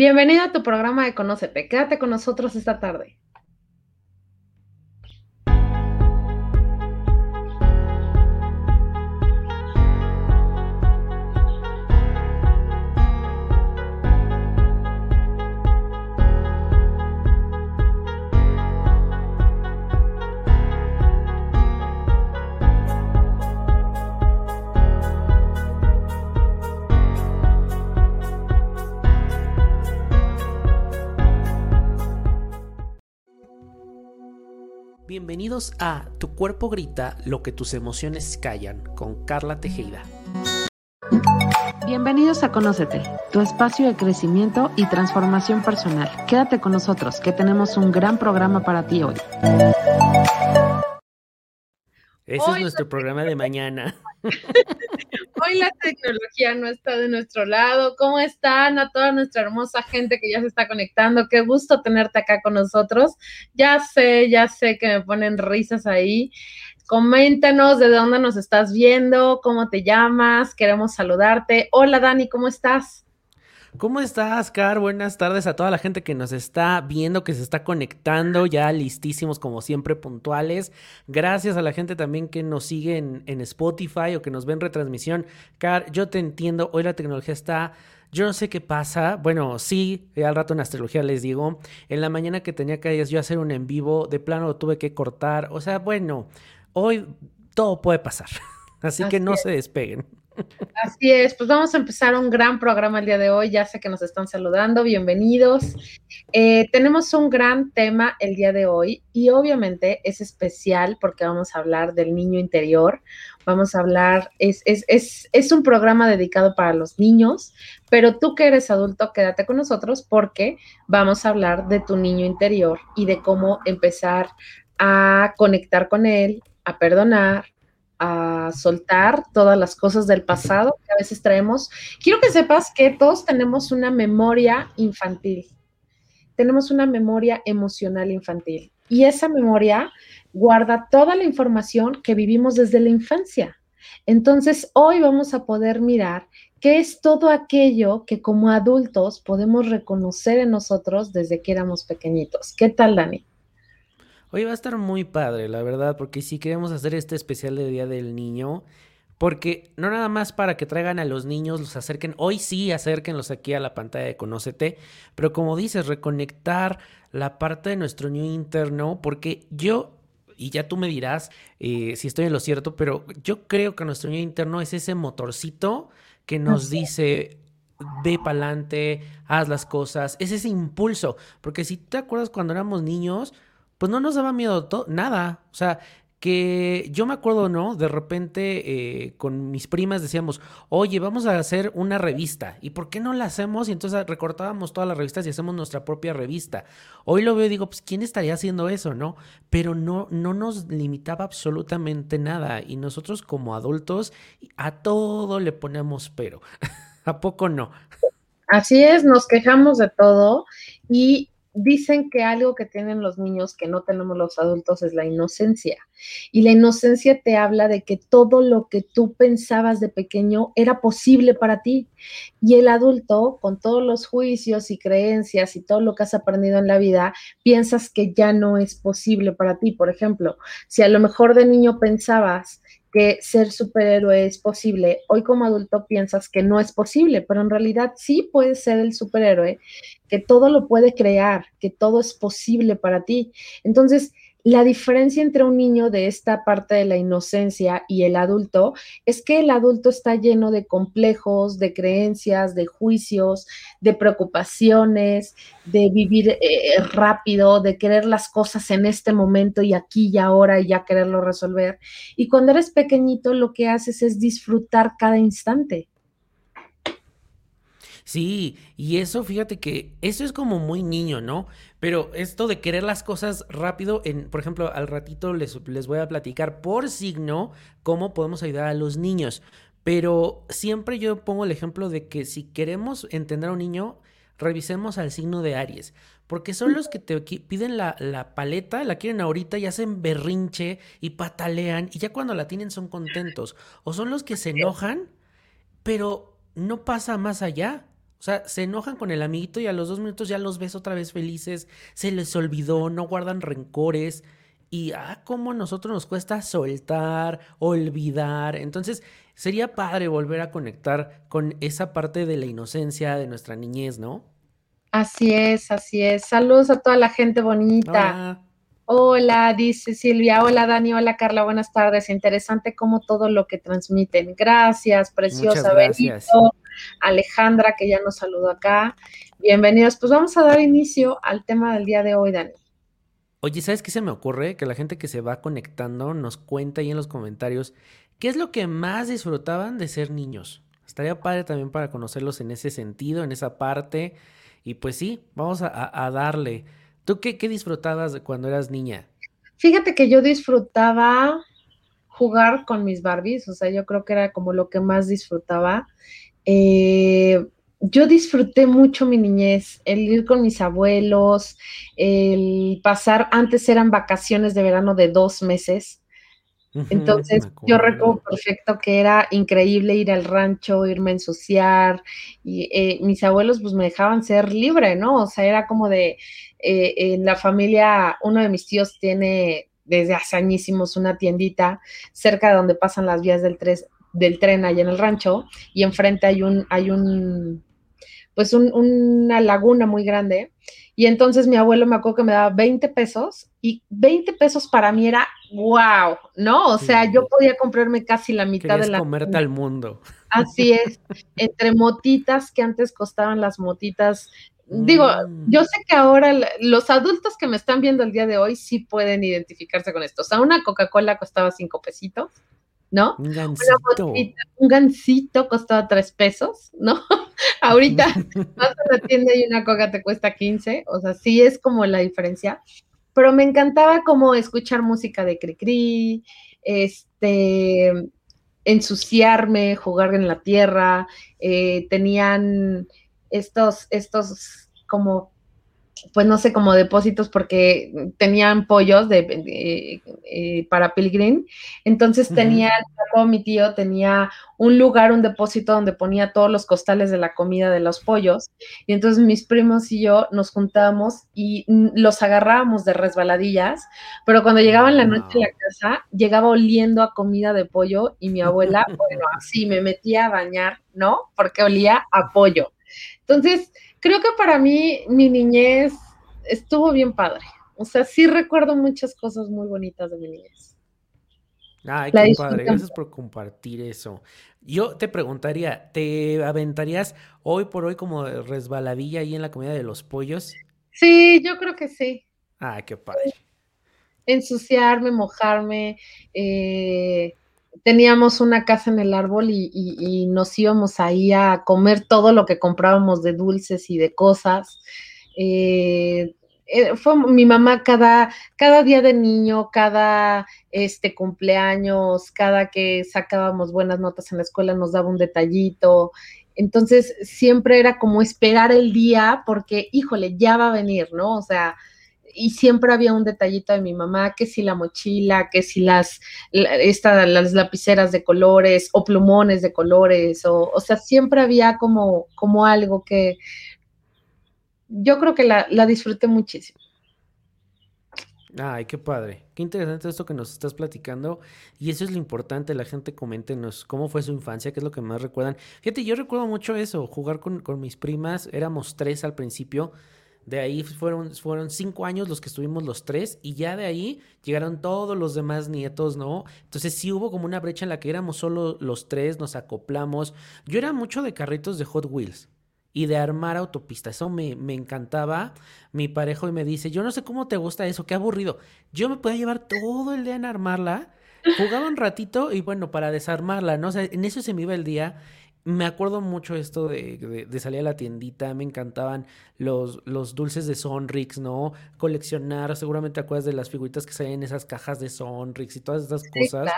Bienvenido a tu programa de Conócete. Quédate con nosotros esta tarde. Bienvenidos a Tu cuerpo grita lo que tus emociones callan con Carla Tejeda. Bienvenidos a Conócete, tu espacio de crecimiento y transformación personal. Quédate con nosotros, que tenemos un gran programa para ti hoy. Ese es nuestro programa de mañana. Hoy la tecnología no está de nuestro lado. ¿Cómo están a toda nuestra hermosa gente que ya se está conectando? Qué gusto tenerte acá con nosotros. Ya sé, ya sé que me ponen risas ahí. Coméntanos de dónde nos estás viendo, cómo te llamas, queremos saludarte. Hola Dani, ¿cómo estás? ¿Cómo estás, Car? Buenas tardes a toda la gente que nos está viendo, que se está conectando, ya listísimos como siempre, puntuales. Gracias a la gente también que nos sigue en, Spotify o que nos ve en retransmisión. Car, yo te entiendo, hoy la tecnología está... Yo no sé qué pasa. Bueno, sí, al rato en astrología les digo. En la mañana que tenía que yo hacer un en vivo, de plano lo tuve que cortar. O sea, bueno, hoy todo puede pasar. Así, que no se despeguen. Así es, pues vamos a empezar un gran programa el día de hoy. Ya sé que nos están saludando, bienvenidos. Eh, tenemos un gran tema el día de hoy y obviamente es especial porque vamos a hablar del niño interior. Vamos a hablar, es, es, es, es un programa dedicado para los niños, pero tú que eres adulto, quédate con nosotros porque vamos a hablar de tu niño interior y de cómo empezar a conectar con él, a perdonar, a soltar todas las cosas del pasado que a veces traemos. Quiero que sepas que todos tenemos una memoria infantil, tenemos una memoria emocional infantil y esa memoria guarda toda la información que vivimos desde la infancia. Entonces, hoy vamos a poder mirar qué es todo aquello que como adultos podemos reconocer en nosotros desde que éramos pequeñitos. ¿Qué tal, Dani? Hoy va a estar muy padre, la verdad, porque si queremos hacer este especial de Día del Niño, porque no nada más para que traigan a los niños, los acerquen, hoy sí acérquenlos aquí a la pantalla de Conócete, pero como dices, reconectar la parte de nuestro niño interno, porque yo y ya tú me dirás eh, si estoy en lo cierto, pero yo creo que nuestro niño interno es ese motorcito que nos dice, ve para adelante, haz las cosas, es ese impulso, porque si te acuerdas cuando éramos niños, pues no nos daba miedo nada. O sea, que yo me acuerdo, ¿no? De repente eh, con mis primas decíamos, oye, vamos a hacer una revista. ¿Y por qué no la hacemos? Y entonces recortábamos todas las revistas y hacemos nuestra propia revista. Hoy lo veo y digo, pues, ¿quién estaría haciendo eso, no? Pero no, no nos limitaba absolutamente nada. Y nosotros como adultos a todo le ponemos pero. ¿A poco no? Así es, nos quejamos de todo y dicen que algo que tienen los niños que no tenemos los adultos es la inocencia. Y la inocencia te habla de que todo lo que tú pensabas de pequeño era posible para ti. Y el adulto, con todos los juicios y creencias y todo lo que has aprendido en la vida, piensas que ya no es posible para ti. Por ejemplo, si a lo mejor de niño pensabas que ser superhéroe es posible. Hoy como adulto piensas que no es posible, pero en realidad sí puedes ser el superhéroe, que todo lo puede crear, que todo es posible para ti. Entonces, la diferencia entre un niño de esta parte de la inocencia y el adulto es que el adulto está lleno de complejos, de creencias, de juicios, de preocupaciones, de vivir eh, rápido, de querer las cosas en este momento y aquí y ahora y ya quererlo resolver. Y cuando eres pequeñito lo que haces es disfrutar cada instante. Sí, y eso, fíjate que eso es como muy niño, ¿no? Pero esto de querer las cosas rápido, en, por ejemplo, al ratito les, les voy a platicar por signo cómo podemos ayudar a los niños. Pero siempre yo pongo el ejemplo de que si queremos entender a un niño, revisemos al signo de Aries. Porque son los que te piden la, la, paleta, la quieren ahorita y hacen berrinche y patalean y ya cuando la tienen son contentos. O son los que se enojan, pero no pasa más allá. O sea, se enojan con el amiguito y a los dos minutos ya los ves otra vez felices, se les olvidó, no guardan rencores. Y ah, cómo a nosotros nos cuesta soltar, olvidar. Entonces, sería padre volver a conectar con esa parte de la inocencia de nuestra niñez, ¿no? Así es, así es. Saludos a toda la gente bonita. Hola. dice Silvia. Hola, Dani. Hola, Carla. Buenas tardes. Interesante como todo lo que transmiten. Gracias, preciosa. Benito. Alejandra, que ya nos saludó acá. Bienvenidos. Pues vamos a dar inicio al tema del día de hoy, Dani. Oye, ¿sabes qué se me ocurre? Que la gente que se va conectando nos cuenta ahí en los comentarios qué es lo que más disfrutaban de ser niños. Estaría padre también para conocerlos en ese sentido, en esa parte. Y pues sí, vamos a, darle. ¿Tú qué, qué disfrutabas cuando eras niña? Fíjate que yo disfrutaba jugar con mis Barbies, o sea, yo creo que era como lo que más disfrutaba. Eh, yo disfruté mucho mi niñez, el ir con mis abuelos, el pasar, antes eran vacaciones de verano de dos meses. Entonces, yo recuerdo perfecto que era increíble ir al rancho, irme a ensuciar, y eh, mis abuelos pues me dejaban ser libre, ¿no? O sea, era como de, eh, en la familia, uno de mis tíos tiene desde hace añísimos una tiendita cerca de donde pasan las vías del, del tren allá en el rancho, y enfrente hay un, hay un, pues una laguna muy grande, y entonces mi abuelo me acuerdo que me daba 20 pesos y 20 pesos para mí era wow, ¿no? O sea, yo podía comprarme casi la mitad de la... comerte al mundo. Así es, entre motitas que antes costaban las motitas. Digo, mm. yo sé que ahora los adultos que me están viendo el día de hoy sí pueden identificarse con esto. O sea, una Coca-Cola costaba cinco pesitos ¿no? Un gancito. un gancito costaba tres pesos, ¿no? Ahorita vas a la tienda y una coca te cuesta 15, o sea, sí es como la diferencia. Pero me encantaba como escuchar música de Cricri, este, ensuciarme, jugar en la tierra, eh, tenían estos, estos como pues no sé, como depósitos porque tenían pollos de, eh, para Pilgrim. Entonces tenía, mi tío tenía un lugar, un depósito donde ponía todos los costales de la comida de los pollos. Y entonces mis primos y yo nos juntábamos y los agarrábamos de resbaladillas, pero cuando llegaba en la noche a la casa, llegaba oliendo a comida de pollo y mi abuela, bueno, así me metía a bañar, ¿no? Porque olía a pollo. Entonces, creo que para mí mi niñez estuvo bien padre. O sea, sí recuerdo muchas cosas muy bonitas de mi niñez. Ay, qué padre. Gracias por compartir eso. Yo te preguntaría, ¿te aventarías hoy por hoy como resbaladilla ahí en la comida de los pollos? Sí, yo creo que sí. Ay, qué padre. Ensuciarme, mojarme, eh, teníamos una casa en el árbol y, nos íbamos ahí a comer todo lo que comprábamos de dulces y de cosas. Eh, eh, fue mi mamá cada, cada día de niño, cada este cumpleaños, cada que sacábamos buenas notas en la escuela nos daba un detallito. Entonces siempre era como esperar el día porque, híjole, ya va a venir, ¿no? O sea, y siempre había un detallito de mi mamá, que si la mochila, que si las, las lapiceras de colores o plumones de colores, o, o sea, siempre había como, como algo que yo creo que la, la disfruté muchísimo. Ay, qué padre. Qué interesante esto que nos estás platicando. Y eso es lo importante. La gente coméntenos cómo fue su infancia, qué es lo que más recuerdan. Fíjate, yo recuerdo mucho eso, jugar con, con mis primas. Éramos tres al principio. De ahí fueron, fueron cinco años los que estuvimos los tres y ya de ahí llegaron todos los demás nietos, ¿no? Entonces sí hubo como una brecha en la que éramos solo los tres, nos acoplamos. Yo era mucho de carritos de Hot Wheels y de armar autopistas. Eso me, me, encantaba. Mi parejo y me dice, yo no sé cómo te gusta eso, qué aburrido. Yo me podía llevar todo el día en armarla, jugaba un ratito y bueno, para desarmarla, ¿no? O sea, en eso se me iba el día me acuerdo mucho esto de, de, salir a la tiendita, me encantaban los, los dulces de Sonrix, ¿no? Coleccionar, seguramente te acuerdas de las figuritas que salen en esas cajas de Sonrix y todas esas cosas.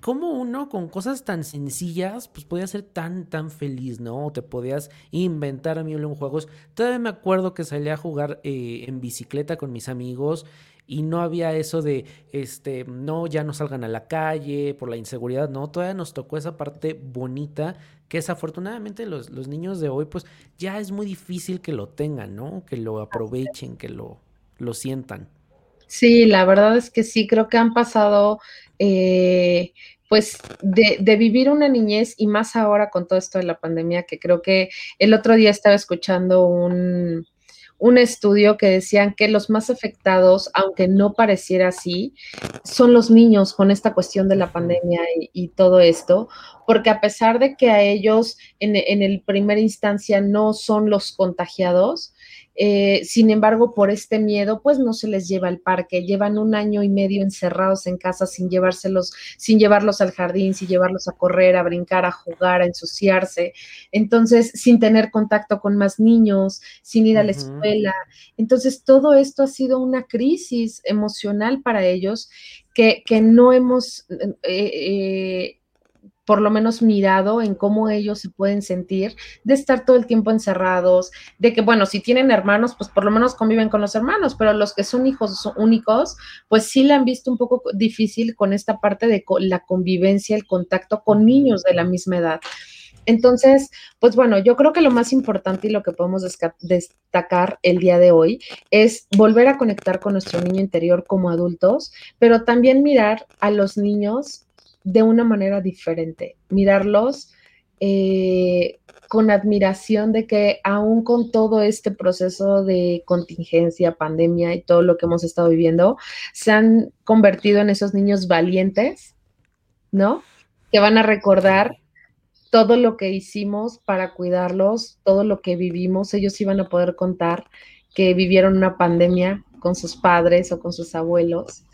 ¿Cómo uno con cosas tan sencillas, pues podía ser tan, tan feliz, ¿no? O te podías inventar a mí en juegos. Todavía me acuerdo que salía a jugar eh, en bicicleta con mis amigos y no había eso de, este, no, ya no salgan a la calle por la inseguridad, no, todavía nos tocó esa parte bonita que desafortunadamente los, los niños de hoy, pues ya es muy difícil que lo tengan, ¿no? Que lo aprovechen, que lo, lo sientan. Sí, la verdad es que sí, creo que han pasado, eh, pues, de, de, vivir una niñez y más ahora con todo esto de la pandemia, que creo que el otro día estaba escuchando un, un estudio que decían que los más afectados, aunque no pareciera así, son los niños con esta cuestión de la pandemia y, todo esto, porque a pesar de que a ellos en, en el primer instancia no son los contagiados, eh, sin embargo, por este miedo, pues no se les lleva al parque. Llevan un año y medio encerrados en casa sin llevárselos, sin llevarlos al jardín, sin llevarlos a correr, a brincar, a jugar, a ensuciarse. Entonces, sin tener contacto con más niños, sin ir a la escuela. Entonces, todo esto ha sido una crisis emocional para ellos que, que no hemos eh, eh, por lo menos mirado en cómo ellos se pueden sentir de estar todo el tiempo encerrados, de que, bueno, si tienen hermanos, pues por lo menos conviven con los hermanos, pero los que son hijos únicos, pues sí la han visto un poco difícil con esta parte de la convivencia, el contacto con niños de la misma edad. Entonces, pues bueno, yo creo que lo más importante y lo que podemos destacar el día de hoy es volver a conectar con nuestro niño interior como adultos, pero también mirar a los niños de una manera diferente, mirarlos eh, con admiración de que aún con todo este proceso de contingencia, pandemia y todo lo que hemos estado viviendo, se han convertido en esos niños valientes, ¿no? Que van a recordar todo lo que hicimos para cuidarlos, todo lo que vivimos, ellos iban a poder contar que vivieron una pandemia con sus padres o con sus abuelos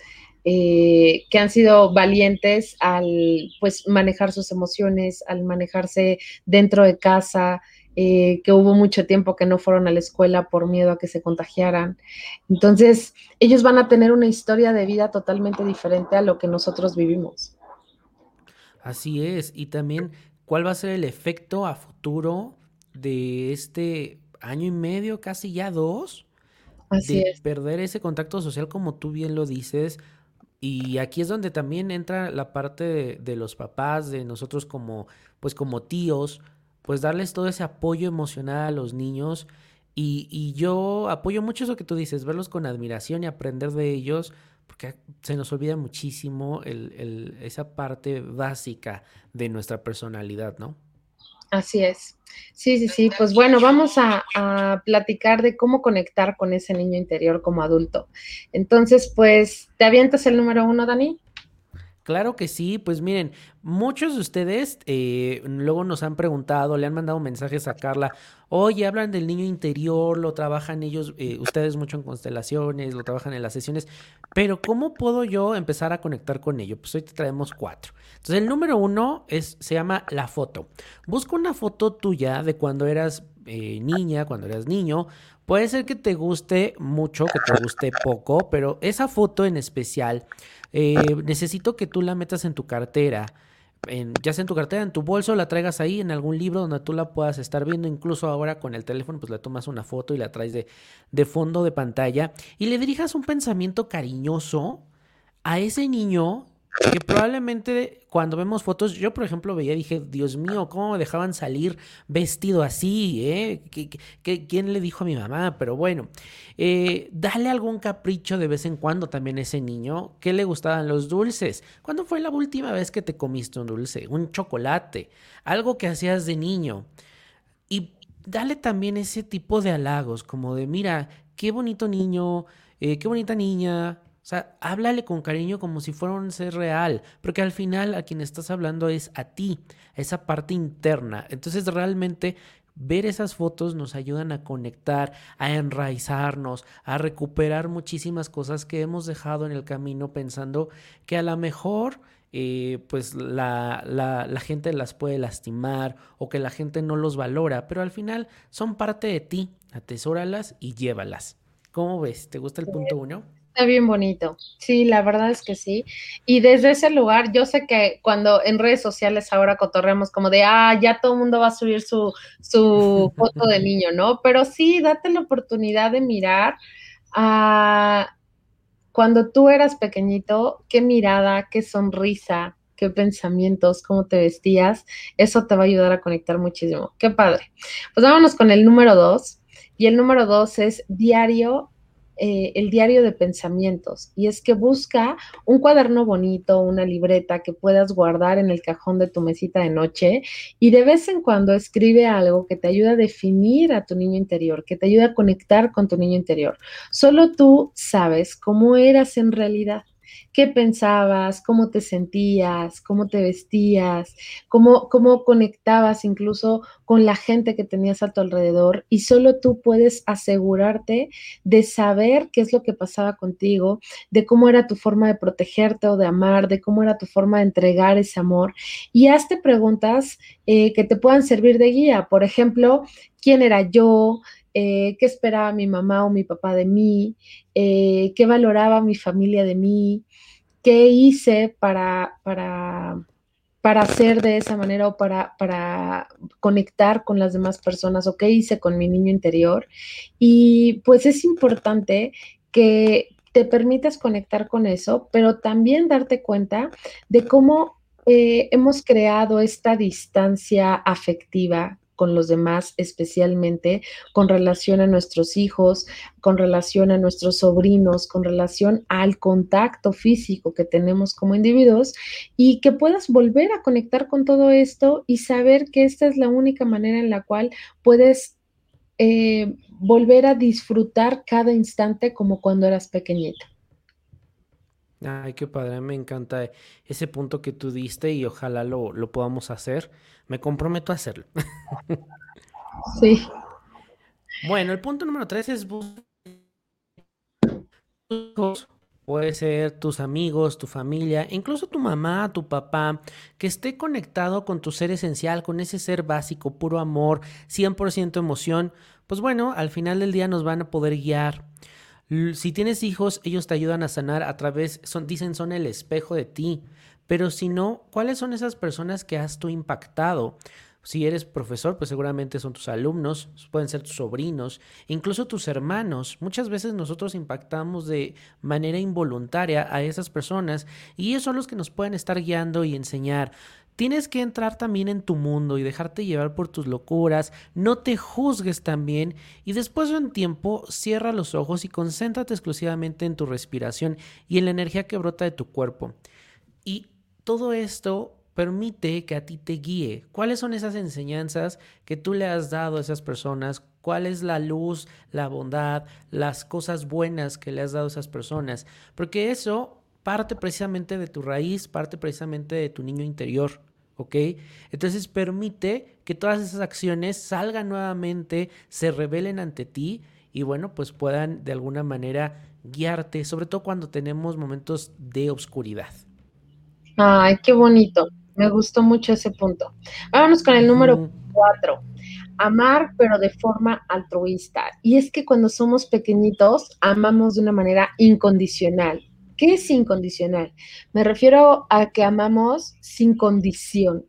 eh, que han sido valientes al pues manejar sus emociones, al manejarse dentro de casa, eh, que hubo mucho tiempo que no fueron a la escuela por miedo a que se contagiaran. Entonces, ellos van a tener una historia de vida totalmente diferente a lo que nosotros vivimos. Así es, y también, ¿cuál va a ser el efecto a futuro de este año y medio, casi ya dos? Así de es. perder ese contacto social, como tú bien lo dices, y aquí es donde también entra la parte de, los papás, de nosotros como, pues como tíos, pues darles todo ese apoyo emocional a los niños. Y, yo apoyo mucho eso que tú dices, verlos con admiración y aprender de ellos, porque se nos olvida muchísimo esa parte básica de nuestra personalidad, ¿no? Así es. Sí, sí, sí. Pues bueno, vamos a, platicar de cómo conectar con ese niño interior como adulto. Entonces, pues, ¿te avientas el número uno, Dani? Claro que sí, pues miren, muchos de ustedes eh, luego nos han preguntado, le han mandado mensajes a Carla, oye, hablan del niño interior, lo trabajan ellos, eh, ustedes mucho en constelaciones, lo trabajan en las sesiones, pero ¿cómo puedo yo empezar a conectar con ello? Pues hoy te traemos cuatro. Entonces el número uno es, se llama la foto. Busca una foto tuya de cuando eras eh, niña, cuando eras niño, Puede ser que te guste mucho, que te guste poco, pero esa foto en especial eh, necesito que tú la metas en tu cartera. En, ya sea en tu cartera, en tu bolso, la traigas ahí en algún libro donde tú la puedas estar viendo, incluso ahora con el teléfono, pues le tomas una foto y la traes de, de fondo de pantalla y le dirijas un pensamiento cariñoso a ese niño que probablemente cuando vemos fotos, yo por ejemplo veía, dije, Dios mío, ¿cómo me dejaban salir vestido así? Eh? quién le dijo a mi mamá? Pero bueno, eh, dale algún capricho de vez en cuando también a ese niño. ¿Qué le gustaban los dulces? ¿Cuándo fue la última vez que te comiste un dulce? Un chocolate, algo que hacías de niño. Y dale también ese tipo de halagos, como de, mira, qué bonito niño, eh, qué bonita niña, o sea, háblale con cariño como si fuera un ser real, porque al final a quien estás hablando es a ti, a esa parte interna. Entonces realmente ver esas fotos nos ayudan a conectar, a enraizarnos, a recuperar muchísimas cosas que hemos dejado en el camino pensando que a lo mejor... Eh, pues la, la, la, gente las puede lastimar o que la gente no los valora, pero al final son parte de ti, atesóralas y llévalas. ¿Cómo ves? ¿Te gusta el punto uno? Está bien bonito. Sí, la verdad es que sí. Y desde ese lugar, yo sé que cuando en redes sociales ahora cotorreamos como de, ah, ya todo el mundo va a subir su, su foto de niño, ¿no? Pero sí, date la oportunidad de mirar a cuando tú eras pequeñito, qué mirada, qué sonrisa, qué pensamientos, cómo te vestías, eso te va a ayudar a conectar muchísimo. Qué padre. Pues vámonos con el número dos. Y el número dos es diario eh, el diario de pensamientos y es que busca un cuaderno bonito, una libreta que puedas guardar en el cajón de tu mesita de noche y de vez en cuando escribe algo que te ayude a definir a tu niño interior, que te ayude a conectar con tu niño interior. Solo tú sabes cómo eras en realidad qué pensabas, cómo te sentías, cómo te vestías, cómo, cómo conectabas incluso con la gente que tenías a tu alrededor y solo tú puedes asegurarte de saber qué es lo que pasaba contigo, de cómo era tu forma de protegerte o de amar, de cómo era tu forma de entregar ese amor. Y hazte preguntas eh, que te puedan servir de guía. Por ejemplo, ¿quién era yo? Eh, qué esperaba mi mamá o mi papá de mí, eh, qué valoraba mi familia de mí, qué hice para, para, para hacer de esa manera o para, para conectar con las demás personas o qué hice con mi niño interior. Y pues es importante que te permitas conectar con eso, pero también darte cuenta de cómo eh, hemos creado esta distancia afectiva con los demás, especialmente con relación a nuestros hijos, con relación a nuestros sobrinos, con relación al contacto físico que tenemos como individuos y que puedas volver a conectar con todo esto y saber que esta es la única manera en la cual puedes eh, volver a disfrutar cada instante como cuando eras pequeñito. Ay, qué padre, me encanta ese punto que tú diste y ojalá lo, lo podamos hacer. Me comprometo a hacerlo. Sí. Bueno, el punto número tres es puede ser tus amigos, tu familia, incluso tu mamá, tu papá, que esté conectado con tu ser esencial, con ese ser básico, puro amor, 100% emoción, pues bueno, al final del día nos van a poder guiar. Si tienes hijos, ellos te ayudan a sanar a través, son, dicen, son el espejo de ti. Pero si no, ¿cuáles son esas personas que has tú impactado? Si eres profesor, pues seguramente son tus alumnos, pueden ser tus sobrinos, incluso tus hermanos. Muchas veces nosotros impactamos de manera involuntaria a esas personas y ellos son los que nos pueden estar guiando y enseñar. Tienes que entrar también en tu mundo y dejarte llevar por tus locuras, no te juzgues también y después de un tiempo cierra los ojos y concéntrate exclusivamente en tu respiración y en la energía que brota de tu cuerpo. Y todo esto permite que a ti te guíe. ¿Cuáles son esas enseñanzas que tú le has dado a esas personas? ¿Cuál es la luz, la bondad, las cosas buenas que le has dado a esas personas? Porque eso parte precisamente de tu raíz, parte precisamente de tu niño interior. ¿ok? Entonces permite que todas esas acciones salgan nuevamente, se revelen ante ti y bueno, pues puedan de alguna manera guiarte, sobre todo cuando tenemos momentos de oscuridad. Ay, qué bonito. Me gustó mucho ese punto. Vámonos con el número cuatro. Amar, pero de forma altruista. Y es que cuando somos pequeñitos, amamos de una manera incondicional. ¿Qué es incondicional? Me refiero a que amamos sin condición.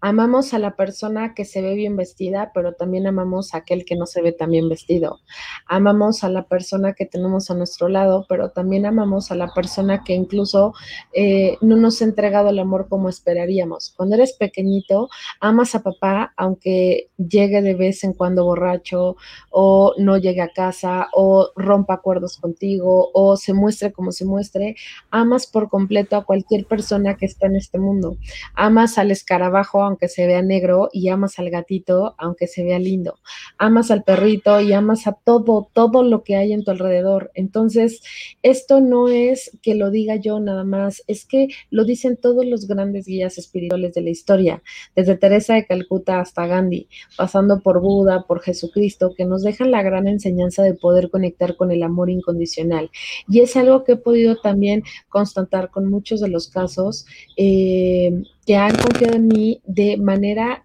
Amamos a la persona que se ve bien vestida, pero también amamos a aquel que no se ve tan bien vestido. Amamos a la persona que tenemos a nuestro lado, pero también amamos a la persona que incluso eh, no nos ha entregado el amor como esperaríamos. Cuando eres pequeñito, amas a papá, aunque llegue de vez en cuando borracho, o no llegue a casa, o rompa acuerdos contigo, o se muestre como se muestre. Amas por completo a cualquier persona que está en este mundo. Amas al escarabajo aunque se vea negro y amas al gatito aunque se vea lindo. Amas al perrito y amas a todo, todo lo que hay en tu alrededor. Entonces, esto no es que lo diga yo nada más, es que lo dicen todos los grandes guías espirituales de la historia, desde Teresa de Calcuta hasta Gandhi, pasando por Buda, por Jesucristo, que nos dejan la gran enseñanza de poder conectar con el amor incondicional. Y es algo que he podido también constatar con muchos de los casos. Eh, que han confiado en mí de manera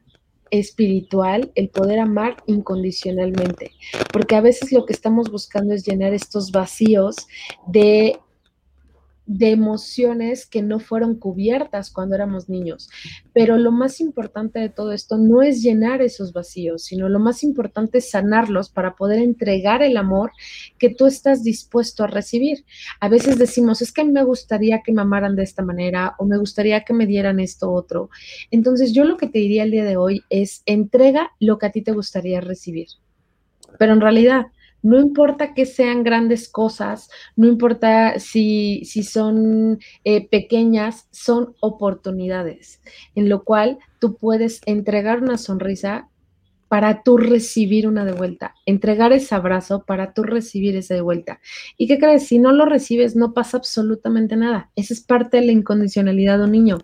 espiritual el poder amar incondicionalmente, porque a veces lo que estamos buscando es llenar estos vacíos de de emociones que no fueron cubiertas cuando éramos niños. Pero lo más importante de todo esto no es llenar esos vacíos, sino lo más importante es sanarlos para poder entregar el amor que tú estás dispuesto a recibir. A veces decimos, es que me gustaría que me amaran de esta manera o me gustaría que me dieran esto otro. Entonces yo lo que te diría el día de hoy es entrega lo que a ti te gustaría recibir. Pero en realidad, no importa que sean grandes cosas, no importa si, si son eh, pequeñas, son oportunidades, en lo cual tú puedes entregar una sonrisa para tú recibir una de vuelta, entregar ese abrazo para tú recibir ese de vuelta. ¿Y qué crees? Si no lo recibes, no pasa absolutamente nada. Esa es parte de la incondicionalidad de un niño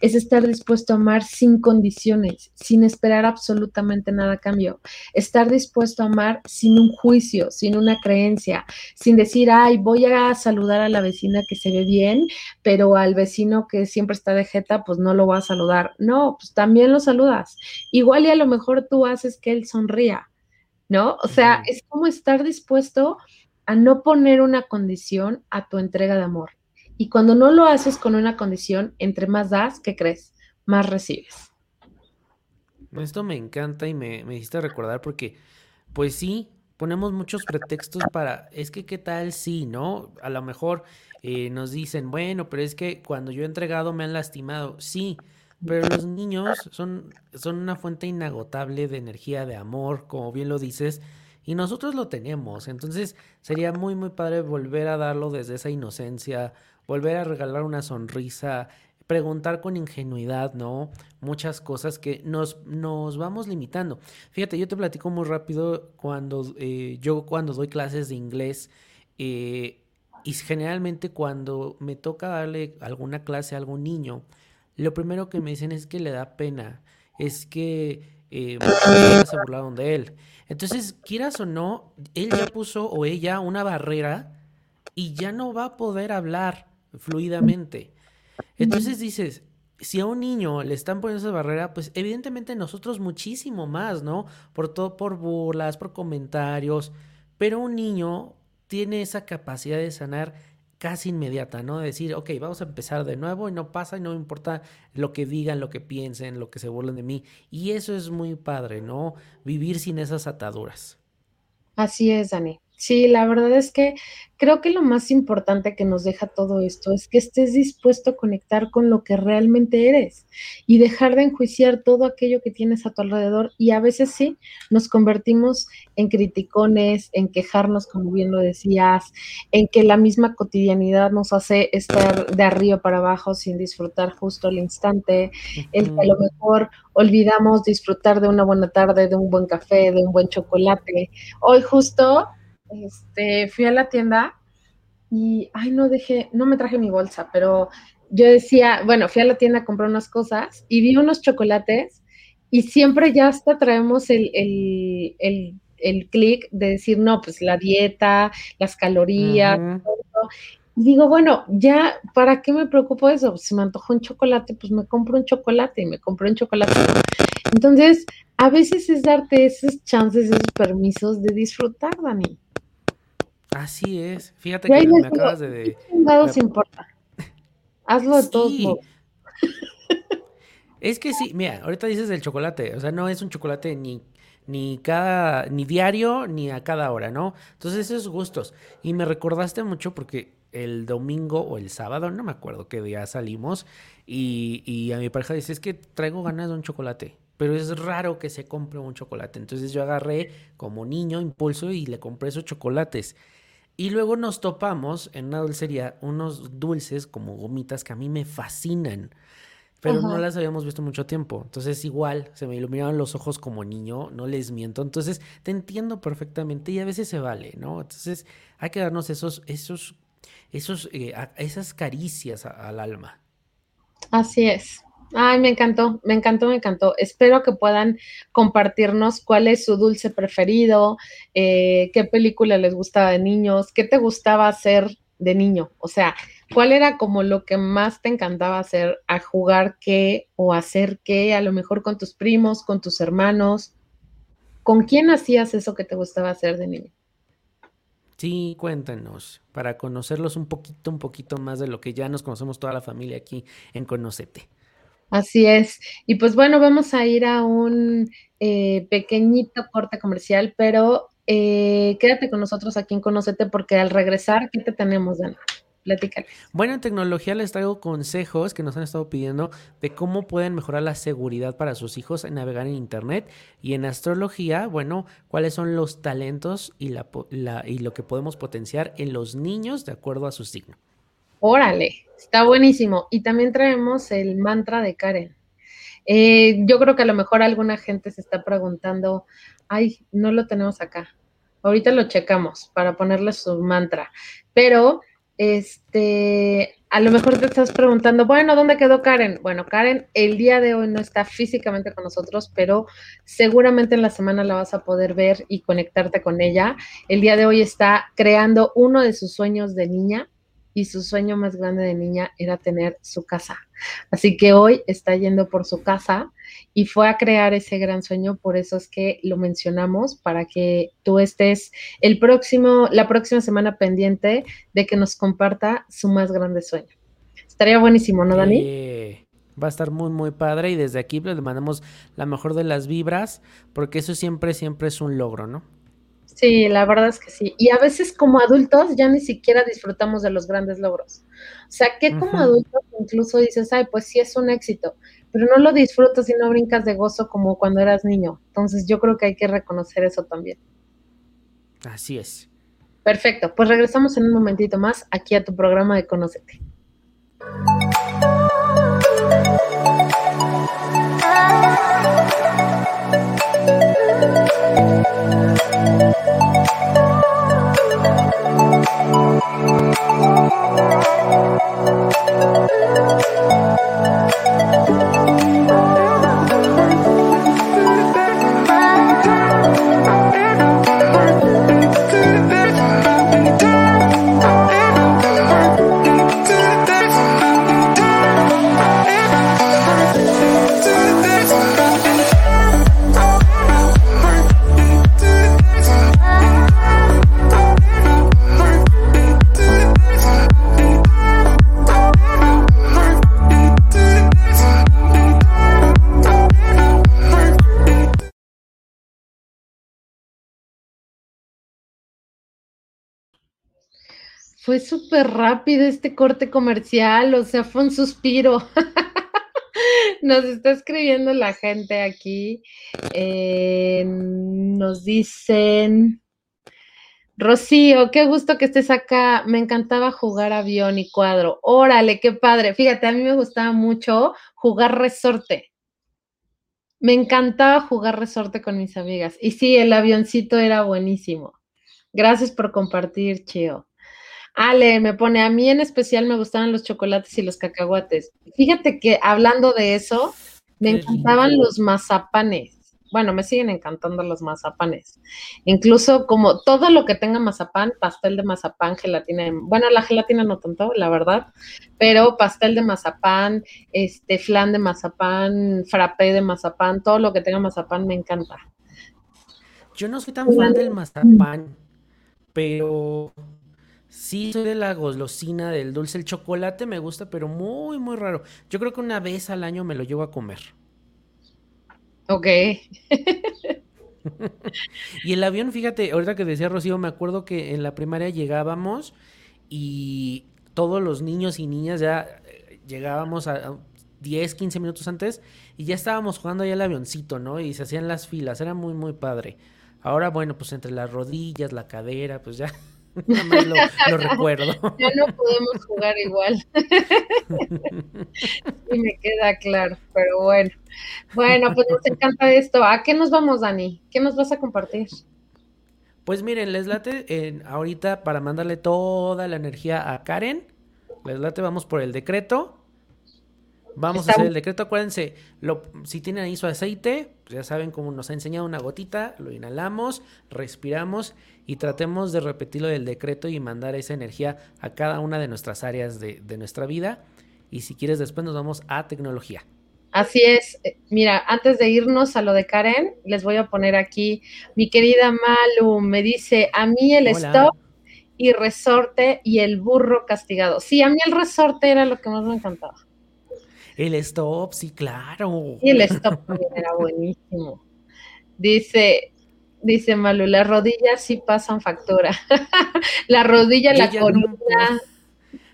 es estar dispuesto a amar sin condiciones, sin esperar absolutamente nada a cambio, estar dispuesto a amar sin un juicio, sin una creencia, sin decir, ay, voy a saludar a la vecina que se ve bien, pero al vecino que siempre está de jeta, pues no lo voy a saludar. No, pues también lo saludas. Igual y a lo mejor tú haces que él sonría, ¿no? O sea, es como estar dispuesto a no poner una condición a tu entrega de amor. Y cuando no lo haces con una condición, entre más das, ¿qué crees? Más recibes. Esto me encanta y me, me hiciste recordar porque, pues sí, ponemos muchos pretextos para, es que qué tal sí, ¿no? A lo mejor eh, nos dicen, bueno, pero es que cuando yo he entregado me han lastimado. Sí, pero los niños son, son una fuente inagotable de energía, de amor, como bien lo dices, y nosotros lo tenemos. Entonces sería muy, muy padre volver a darlo desde esa inocencia, volver a regalar una sonrisa, preguntar con ingenuidad, ¿no? Muchas cosas que nos, nos vamos limitando. Fíjate, yo te platico muy rápido cuando eh, yo cuando doy clases de inglés eh, y generalmente cuando me toca darle alguna clase a algún niño, lo primero que me dicen es que le da pena, es que eh, se burlaron de él. Entonces, quieras o no, él ya puso o ella una barrera y ya no va a poder hablar fluidamente. Entonces dices, si a un niño le están poniendo esa barrera, pues evidentemente nosotros muchísimo más, ¿no? Por todo, por burlas, por comentarios, pero un niño tiene esa capacidad de sanar casi inmediata, ¿no? De decir, ok, vamos a empezar de nuevo y no pasa y no me importa lo que digan, lo que piensen, lo que se burlen de mí. Y eso es muy padre, ¿no? Vivir sin esas ataduras. Así es, Dani. Sí, la verdad es que creo que lo más importante que nos deja todo esto es que estés dispuesto a conectar con lo que realmente eres y dejar de enjuiciar todo aquello que tienes a tu alrededor. Y a veces sí, nos convertimos en criticones, en quejarnos, como bien lo decías, en que la misma cotidianidad nos hace estar de arriba para abajo sin disfrutar justo el instante, el que a lo mejor olvidamos disfrutar de una buena tarde, de un buen café, de un buen chocolate. Hoy justo este, fui a la tienda y, ay, no dejé, no me traje mi bolsa, pero yo decía, bueno, fui a la tienda a comprar unas cosas y vi unos chocolates y siempre ya hasta traemos el, el, el, el clic de decir, no, pues la dieta, las calorías, todo. Y digo, bueno, ya, ¿para qué me preocupo eso? Si me antojo un chocolate, pues me compro un chocolate y me compré un chocolate. Entonces, a veces es darte esos chances, esos permisos de disfrutar, Dani. Así es. Fíjate que me acabas de. ¿Qué importa? Hazlo de todos modos. Es que sí, mira, ahorita dices del chocolate, o sea, no es un chocolate ni, ni cada, ni diario, ni a cada hora, ¿no? Entonces, esos gustos. Y me recordaste mucho porque el domingo o el sábado, no me acuerdo qué día salimos, y, y a mi pareja dice, es que traigo ganas de un chocolate pero es raro que se compre un chocolate. Entonces yo agarré como niño impulso y le compré esos chocolates. Y luego nos topamos en una dulcería unos dulces como gomitas que a mí me fascinan, pero no las habíamos visto mucho tiempo. Entonces igual se me iluminaron los ojos como niño, no les miento. Entonces te entiendo perfectamente y a veces se vale, ¿no? Entonces hay que darnos esos, esos, esos, eh, esas caricias al alma. Así es. Ay, me encantó, me encantó, me encantó. Espero que puedan compartirnos cuál es su dulce preferido, eh, qué película les gustaba de niños, qué te gustaba hacer de niño. O sea, cuál era como lo que más te encantaba hacer, a jugar qué o hacer qué, a lo mejor con tus primos, con tus hermanos. ¿Con quién hacías eso que te gustaba hacer de niño? Sí, cuéntenos, para conocerlos un poquito, un poquito más de lo que ya nos conocemos toda la familia aquí en Conocete. Así es. Y pues bueno, vamos a ir a un eh, pequeñito corte comercial, pero eh, quédate con nosotros aquí en Conocete porque al regresar, ¿qué te tenemos, Dana? Platícale. Bueno, en tecnología les traigo consejos que nos han estado pidiendo de cómo pueden mejorar la seguridad para sus hijos en navegar en Internet. Y en astrología, bueno, cuáles son los talentos y, la, y lo que podemos potenciar en los niños de acuerdo a su signo. Órale, está buenísimo. Y también traemos el mantra de Karen. Eh, yo creo que a lo mejor alguna gente se está preguntando, ay, no lo tenemos acá. Ahorita lo checamos para ponerle su mantra. Pero este, a lo mejor te estás preguntando, bueno, ¿dónde quedó Karen? Bueno, Karen el día de hoy no está físicamente con nosotros, pero seguramente en la semana la vas a poder ver y conectarte con ella. El día de hoy está creando uno de sus sueños de niña y su sueño más grande de niña era tener su casa. Así que hoy está yendo por su casa y fue a crear ese gran sueño, por eso es que lo mencionamos para que tú estés el próximo la próxima semana pendiente de que nos comparta su más grande sueño. Estaría buenísimo, ¿no, Dani? va a estar muy, muy padre y desde aquí le mandamos la mejor de las vibras, porque eso siempre, siempre es un logro, ¿no? Sí, la verdad es que sí. Y a veces como adultos ya ni siquiera disfrutamos de los grandes logros. O sea, que como adultos incluso dices, ay, pues sí es un éxito, pero no lo disfrutas y no brincas de gozo como cuando eras niño. Entonces yo creo que hay que reconocer eso también. Así es. Perfecto, pues regresamos en un momentito más aquí a tu programa de Conócete. Súper rápido este corte comercial, o sea, fue un suspiro. nos está escribiendo la gente aquí. Eh, nos dicen, Rocío, qué gusto que estés acá. Me encantaba jugar avión y cuadro. Órale, qué padre. Fíjate, a mí me gustaba mucho jugar resorte. Me encantaba jugar resorte con mis amigas. Y sí, el avioncito era buenísimo. Gracias por compartir, Chio. Ale me pone, a mí en especial me gustaban los chocolates y los cacahuates. Fíjate que hablando de eso, me encantaban los mazapanes. Bueno, me siguen encantando los mazapanes. Incluso como todo lo que tenga mazapán, pastel de mazapán, gelatina. bueno, la gelatina no tanto, la verdad, pero pastel de mazapán, este flan de mazapán, frappé de mazapán, todo lo que tenga mazapán me encanta. Yo no soy tan fan del mazapán, pero Sí, soy de la golosina, del dulce. El chocolate me gusta, pero muy, muy raro. Yo creo que una vez al año me lo llevo a comer. Ok. y el avión, fíjate, ahorita que decía Rocío, me acuerdo que en la primaria llegábamos y todos los niños y niñas ya eh, llegábamos a 10, 15 minutos antes y ya estábamos jugando ahí el avioncito, ¿no? Y se hacían las filas, era muy, muy padre. Ahora, bueno, pues entre las rodillas, la cadera, pues ya lo, recuerdo. Ya no podemos jugar igual. y me queda claro, pero bueno. Bueno, pues nos encanta esto. ¿A qué nos vamos, Dani? ¿Qué nos vas a compartir? Pues miren, les late ahorita para mandarle toda la energía a Karen. Les late, vamos por el decreto. Vamos a hacer el decreto, acuérdense, lo, si tienen ahí su aceite, pues ya saben cómo nos ha enseñado una gotita, lo inhalamos, respiramos y tratemos de repetirlo del decreto y mandar esa energía a cada una de nuestras áreas de, de nuestra vida. Y si quieres, después nos vamos a tecnología. Así es. Eh, mira, antes de irnos a lo de Karen, les voy a poner aquí, mi querida Malu me dice, a mí el stop y resorte y el burro castigado. Sí, a mí el resorte era lo que más me encantaba. El stop, sí, claro. Y el stop también era buenísimo. Dice, dice Malu, las rodillas sí pasan factura. la rodilla, la columna.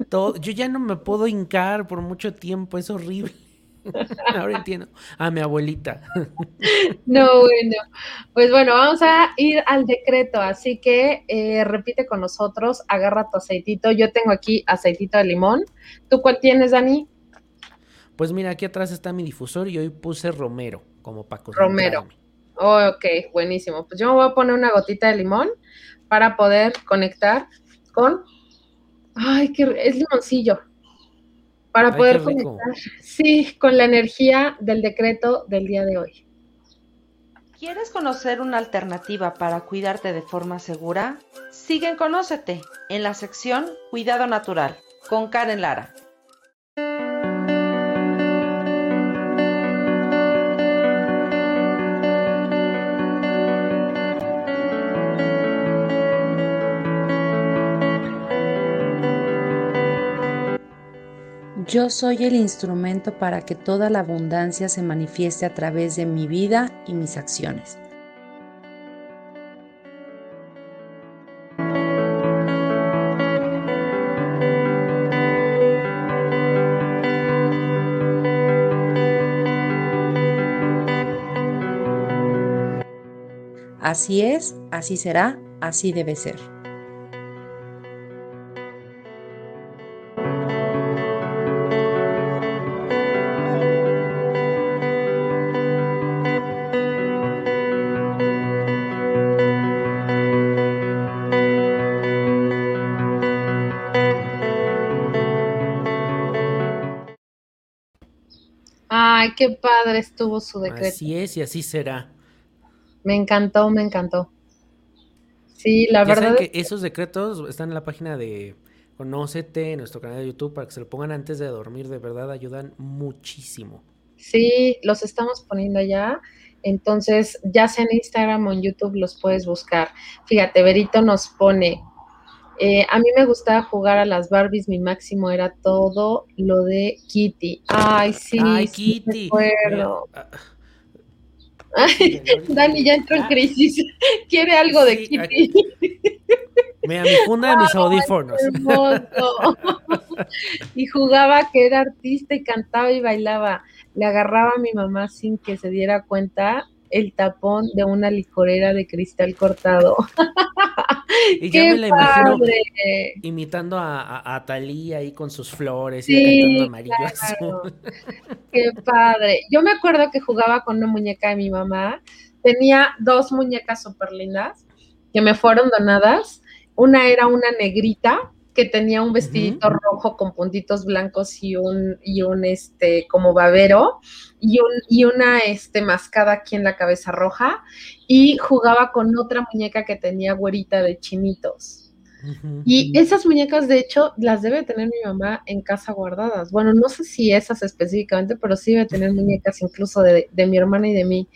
yo ya no me puedo hincar por mucho tiempo, es horrible. Ahora entiendo. A mi abuelita. No, bueno. Pues bueno, vamos a ir al decreto. Así que eh, repite con nosotros, agarra tu aceitito. Yo tengo aquí aceitito de limón. ¿Tú cuál tienes, Dani? Pues mira, aquí atrás está mi difusor y hoy puse romero como para Romero. ok, buenísimo. Pues yo me voy a poner una gotita de limón para poder conectar con. Ay, que es limoncillo para poder conectar, sí, con la energía del decreto del día de hoy. ¿Quieres conocer una alternativa para cuidarte de forma segura? Sigue en Conócete en la sección Cuidado Natural con Karen Lara. Yo soy el instrumento para que toda la abundancia se manifieste a través de mi vida y mis acciones. Así es, así será, así debe ser. Padre estuvo su decreto. Así es y así será. Me encantó, me encantó. Sí, la verdad. que esos decretos están en la página de Conócete, en nuestro canal de YouTube, para que se lo pongan antes de dormir. De verdad, ayudan muchísimo. Sí, los estamos poniendo ya. Entonces, ya sea en Instagram o en YouTube, los puedes buscar. Fíjate, Berito nos pone eh, a mí me gustaba jugar a las Barbies, mi máximo era todo lo de Kitty. Ay, sí, Ay, Kitty. Ah, Dani ya entró en crisis. Quiere algo de Kitty. Mira, mi funda de mis audífonos. y jugaba que era artista y cantaba y bailaba. Le agarraba a mi mamá sin que se diera cuenta el tapón de una licorera de cristal cortado. y ya me la imagino imitando a, a, Talía ahí con sus flores y cantando amarillo azul. Qué padre. Yo me acuerdo que jugaba con una muñeca de mi mamá. Tenía dos muñecas súper lindas que me fueron donadas. Una era una negrita que tenía un vestidito rojo con puntitos blancos y un, y un este, como babero, y, un, y una este, mascada aquí en la cabeza roja, y jugaba con otra muñeca que tenía güerita de chinitos. Y esas muñecas, de hecho, las debe tener mi mamá en casa guardadas. Bueno, no sé si esas específicamente, pero sí debe tener muñecas incluso de, de mi hermana y de mí.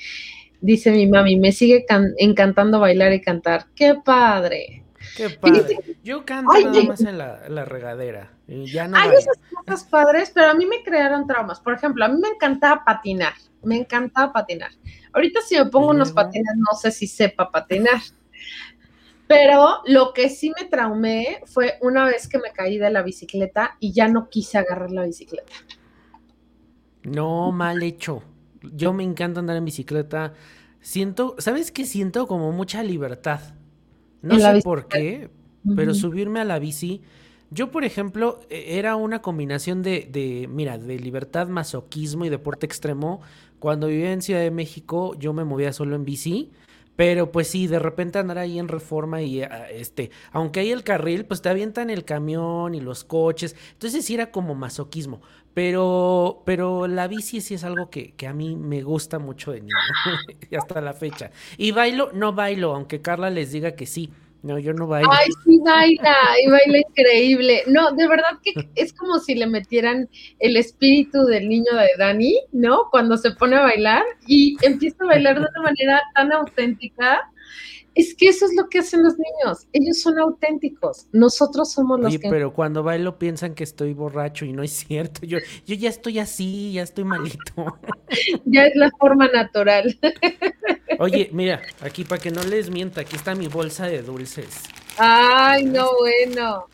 Dice mi mami, me sigue encantando bailar y cantar. ¡Qué padre! Qué padre. Yo canto nada más en la, regadera. ya no hay esas cosas padres, pero a mí me crearon traumas. Por ejemplo, a mí me encantaba patinar. Me encantaba patinar. Ahorita si me pongo unos patines, no sé si sepa patinar. Pero lo que sí me traumé fue una vez que me caí de la bicicleta y ya no quise agarrar la bicicleta. No, mal hecho. Yo me encanta andar en bicicleta. Siento, ¿sabes qué siento? Como mucha libertad. No sé por qué, pero subirme a la bici. Yo, por ejemplo, e, era una combinación de, de, mira, de libertad, masoquismo y deporte extremo. Cuando vivía en Ciudad de México, yo me movía solo en bici. Pero pues sí, de repente andar ahí en reforma y ah, este, aunque hay el carril, pues te avientan el camión y los coches. Entonces sí era como masoquismo. Pero, pero la bici sí es algo que, que a mí me gusta mucho de niño. y hasta la fecha. Y bailo, no bailo, aunque Carla les diga que sí. No, yo no bailo. Ay, sí baila, y baila increíble. No, de verdad que es como si le metieran el espíritu del niño de Dani, ¿no? Cuando se pone a bailar y empieza a bailar de una manera tan auténtica Es que eso es lo que hacen los niños. Ellos son auténticos. Nosotros somos los Oye, que. pero cuando bailo piensan que estoy borracho y no es cierto. Yo, yo ya estoy así, ya estoy malito. Ya es la forma natural. Oye, mira, aquí para que no les mienta, aquí está mi bolsa de dulces. Ay, no, bueno.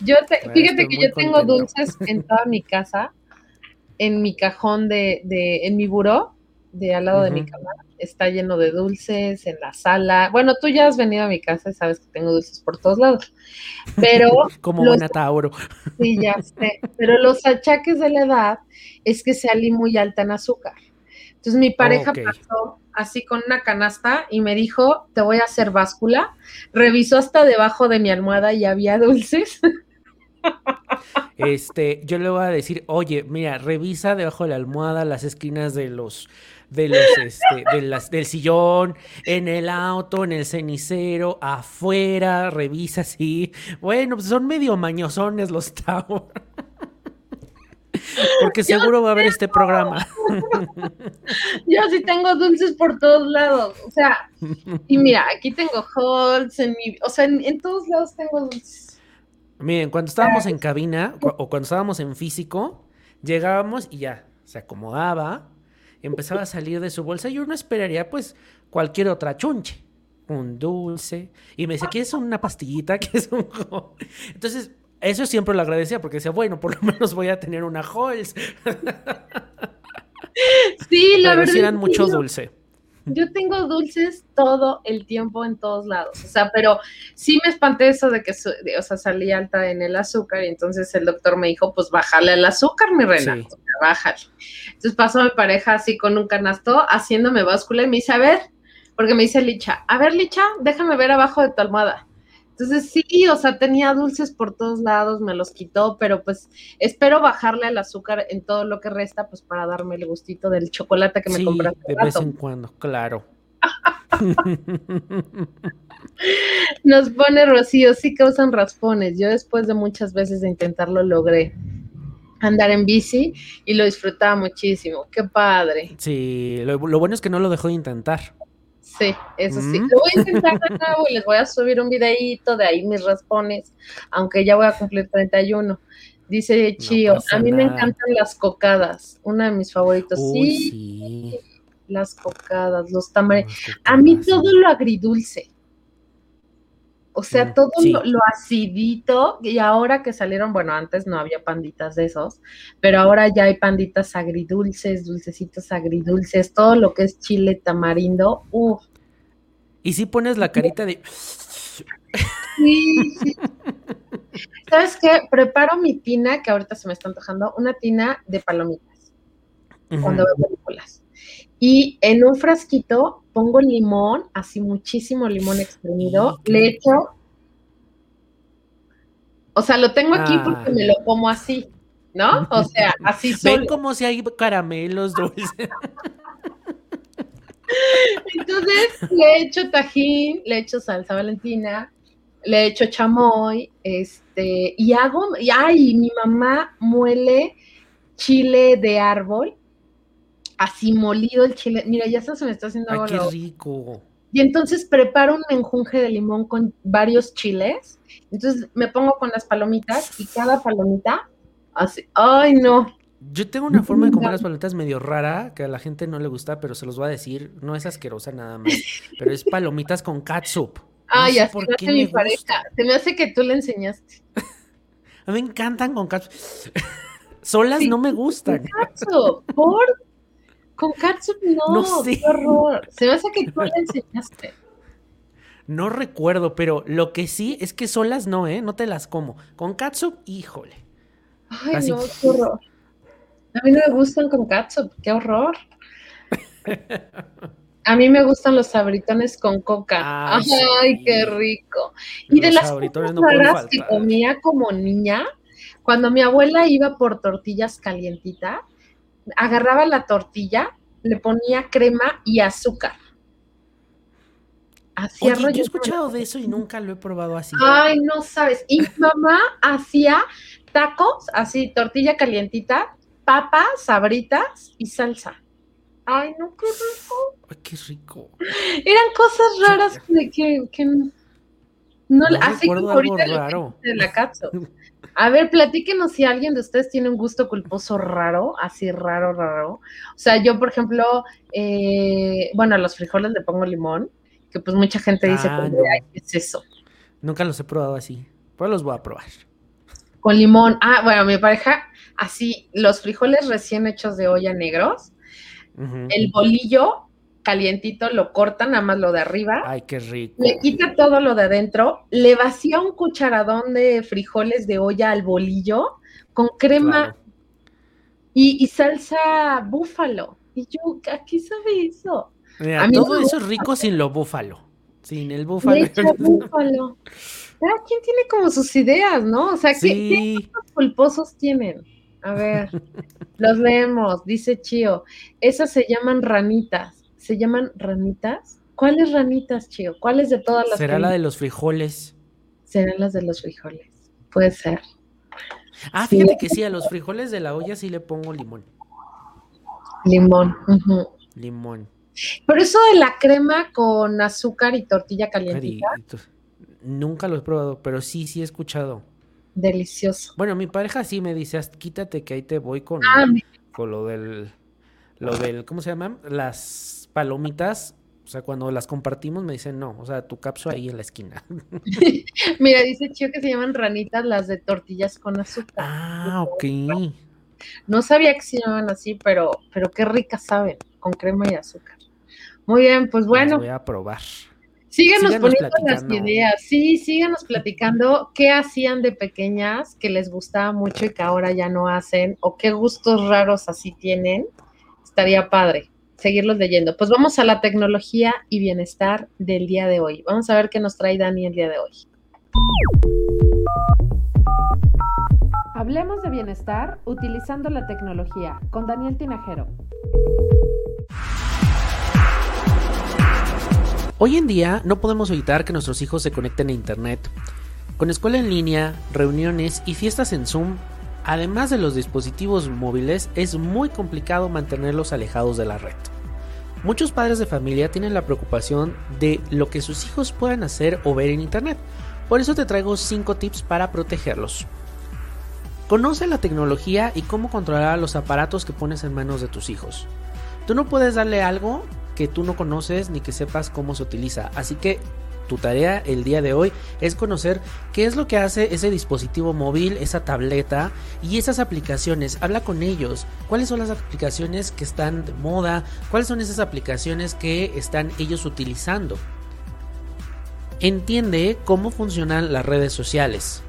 Yo te, Bueno, fíjate que yo tengo dulces en toda mi casa, en mi cajón de, de en mi buró, de al lado de mi cama, está lleno de dulces, en la sala. Bueno, tú ya has venido a mi casa y sabes que tengo dulces por todos lados. Pero Como los- buena Tauro. Sí, ya sé. Pero los achaques de la edad es que salí muy alta en azúcar. Entonces mi pareja pasó así con una canasta y me dijo, te voy a hacer báscula. Revisó hasta debajo de mi almohada y había dulces. Este, yo le voy a decir, oye, mira, revisa debajo de la almohada las esquinas de los, de los, este, de las, del sillón, en el auto, en el cenicero, afuera, revisa así. Bueno, pues son medio mañosones los Tauro. Porque seguro va a haber este programa. Yo sí tengo dulces por todos lados. O sea, y mira, aquí tengo Halls, en mi, o sea, en, en todos lados tengo dulces. Miren, cuando estábamos en cabina o cuando estábamos en físico, llegábamos y ya, se acomodaba, empezaba a salir de su bolsa y uno esperaría pues cualquier otra chunche, un dulce, y me decía, ¿quieres una pastillita? ¿Quieres un jo-?" Entonces, eso siempre lo agradecía porque decía, bueno, por lo menos voy a tener una Halls, Sí, la pero verdad. eran mucho yo- dulce. Yo tengo dulces todo el tiempo en todos lados, o sea, pero sí me espanté eso de que, de- o sea, salí alta en el azúcar y entonces el doctor me dijo, pues bájale al azúcar, mi reina, Sí. bájale. Entonces pasó mi pareja así con un canasto haciéndome báscula y me dice, a ver, porque me dice Licha, a ver Licha, déjame ver abajo de tu almohada. Entonces sí, o sea, tenía dulces por todos lados, me los quitó, pero pues espero bajarle al azúcar en todo lo que resta, pues para darme el gustito del chocolate que me Sí, compraste. de vez en cuando, claro. Nos pone Rocío, sí causan raspones. Yo después de muchas veces de intentarlo logré andar en bici y lo disfrutaba muchísimo. Qué padre. Sí, lo, lo bueno es que no lo dejó de intentar. Sí, eso sí. Mm. Lo voy a intentar de nuevo y les voy a subir un videíto de ahí mis raspones, aunque ya voy a cumplir 31. Dice Chío, pasa a mí me encantan las cocadas, una de mis favoritos. Uy, sí, sí. las cocadas, los. Unas A mí todo lo agridulce. O sea, Mm, todo sí. lo, lo acidito, y ahora que salieron, bueno, antes no había panditas de esos, pero ahora ya hay panditas agridulces, dulcecitos agridulces, todo lo que es chile tamarindo, uff, Y si pones la carita de... sí, sí. ¿Sabes qué? Preparo mi tina, que ahorita se me está antojando, una tina de palomitas cuando veo películas. Y en un frasquito pongo limón, así muchísimo limón exprimido, le echo. O sea, lo tengo aquí porque me lo como así, ¿no? O sea, así Ven solo. como si hay caramelos dulces. Entonces le echo tajín, le echo salsa valentina, le echo chamoy, este, y hago, y ay, mi mamá muele chile de árbol, así molido el chile. Mira, ya se me está haciendo Ay, qué rico. Y entonces preparo un enjunje de limón con varios chiles. Entonces me pongo con las palomitas y cada palomita así. Ay, no. Yo tengo una forma de comer las palomitas medio rara, que a la gente no le gusta, pero se los voy a decir. No es asquerosa nada más, pero es palomitas con catsup. Ay, sé así por qué hace mi me pareja. gusta. Se me hace que tú le enseñaste. A mí me encantan con catsup. Solas Sí. no me gustan. Catsup, por. Con catsup no, No sé. qué horror. Se me hace que tú le enseñaste. No recuerdo, pero lo que sí es que solas no, ¿eh? No te las como. Con catsup, híjole. Ay, Así. no, qué horror. A mí no me gustan con catsup, qué horror. A mí me gustan los sabritones con coca. Ay, Ay, sí. qué rico. Y de las cosas no raras que comía como niña, cuando mi abuela iba por tortillas calientitas, agarraba la tortilla, le ponía crema y azúcar. Hacía Oye, yo he escuchado de eso y nunca lo he probado así. Ay, no sabes. Y mi mamá hacía tacos, así, tortilla calientita, papas, sabritas y salsa. Ay, no, qué rico. Ay, qué rico. Eran cosas raras de que, que no, No así como ahorita raro. de la catsup. A ver, platíquenos si alguien de ustedes tiene un gusto culposo raro, así raro, raro. O sea, yo, por ejemplo, eh, bueno, a los frijoles le pongo limón, que pues mucha gente dice, Ah, no. "Ay, ¿qué es eso? Nunca los he probado así. Pues los voy a probar. Con limón. Ah, bueno, mi pareja, así, los frijoles recién hechos de olla negros, el bolillo calientito lo cortan, nada más lo de arriba, Ay, qué rico. le quita todo lo de adentro, le vacía un cucharadón de frijoles de olla al bolillo con crema Claro. y, y salsa búfalo. Y yo, ¿a qué sabe eso? Mira, a mí no todo me eso es rico sin lo búfalo. Sin el búfalo. búfalo. Cada quien tiene como sus ideas, ¿no? O sea, ¿qué, qué Sí. culposos tienen? A ver, los leemos, dice Chío. Esas se llaman ranitas. ¿Se llaman ranitas? ¿Cuáles ranitas, Chío? ¿Cuáles de todas las Será que- la de los frijoles. Serán las de los frijoles. Puede ser. Ah, Sí. fíjate que sí, a los frijoles de la olla sí le pongo limón. Limón. Limón. Pero eso de la crema con azúcar y tortilla calientita, Cariñito. Nunca lo he probado, pero sí, sí he escuchado. delicioso. Bueno, mi pareja sí me dice, "Haz- quítate que ahí te voy con, Ah, con lo del, lo del, ¿cómo se llama? Las palomitas. O sea, cuando las compartimos me dicen, no, o sea, tu cápsula ahí en la esquina. mira, dice Chío que se llaman ranitas las de tortillas con azúcar. Ah, ok. No sabía que se llamaban así, pero, pero qué ricas saben, con crema y azúcar. Muy bien, pues Las bueno, voy a probar. síganos síganos poniendo las ideas. Sí, síganos platicando qué hacían de pequeñas que les gustaba mucho y que ahora ya no hacen, o qué gustos raros así tienen. Estaría padre seguirlos leyendo. Pues vamos a la tecnología y bienestar del día de hoy. Vamos a ver qué nos trae Dani el día de hoy. Hablemos de bienestar utilizando la tecnología con Daniel Tinajero. Hoy en día no podemos evitar que nuestros hijos se conecten a Internet. Con escuela en línea, reuniones y fiestas en Zoom, además de los dispositivos móviles, es muy complicado mantenerlos alejados de la red. Muchos padres de familia tienen la preocupación de lo que sus hijos puedan hacer o ver en Internet. Por eso te traigo 5 tips para protegerlos. Conoce la tecnología y cómo controlar los aparatos que pones en manos de tus hijos. Tú no puedes darle algo que tú no conoces ni que sepas cómo se utiliza. Así que tu tarea el día de hoy es conocer qué es lo que hace ese dispositivo móvil, esa tableta y esas aplicaciones. Habla con ellos. ¿Cuáles son las aplicaciones que están de moda? ¿Cuáles son esas aplicaciones que están ellos utilizando? Entiende cómo funcionan las redes sociales.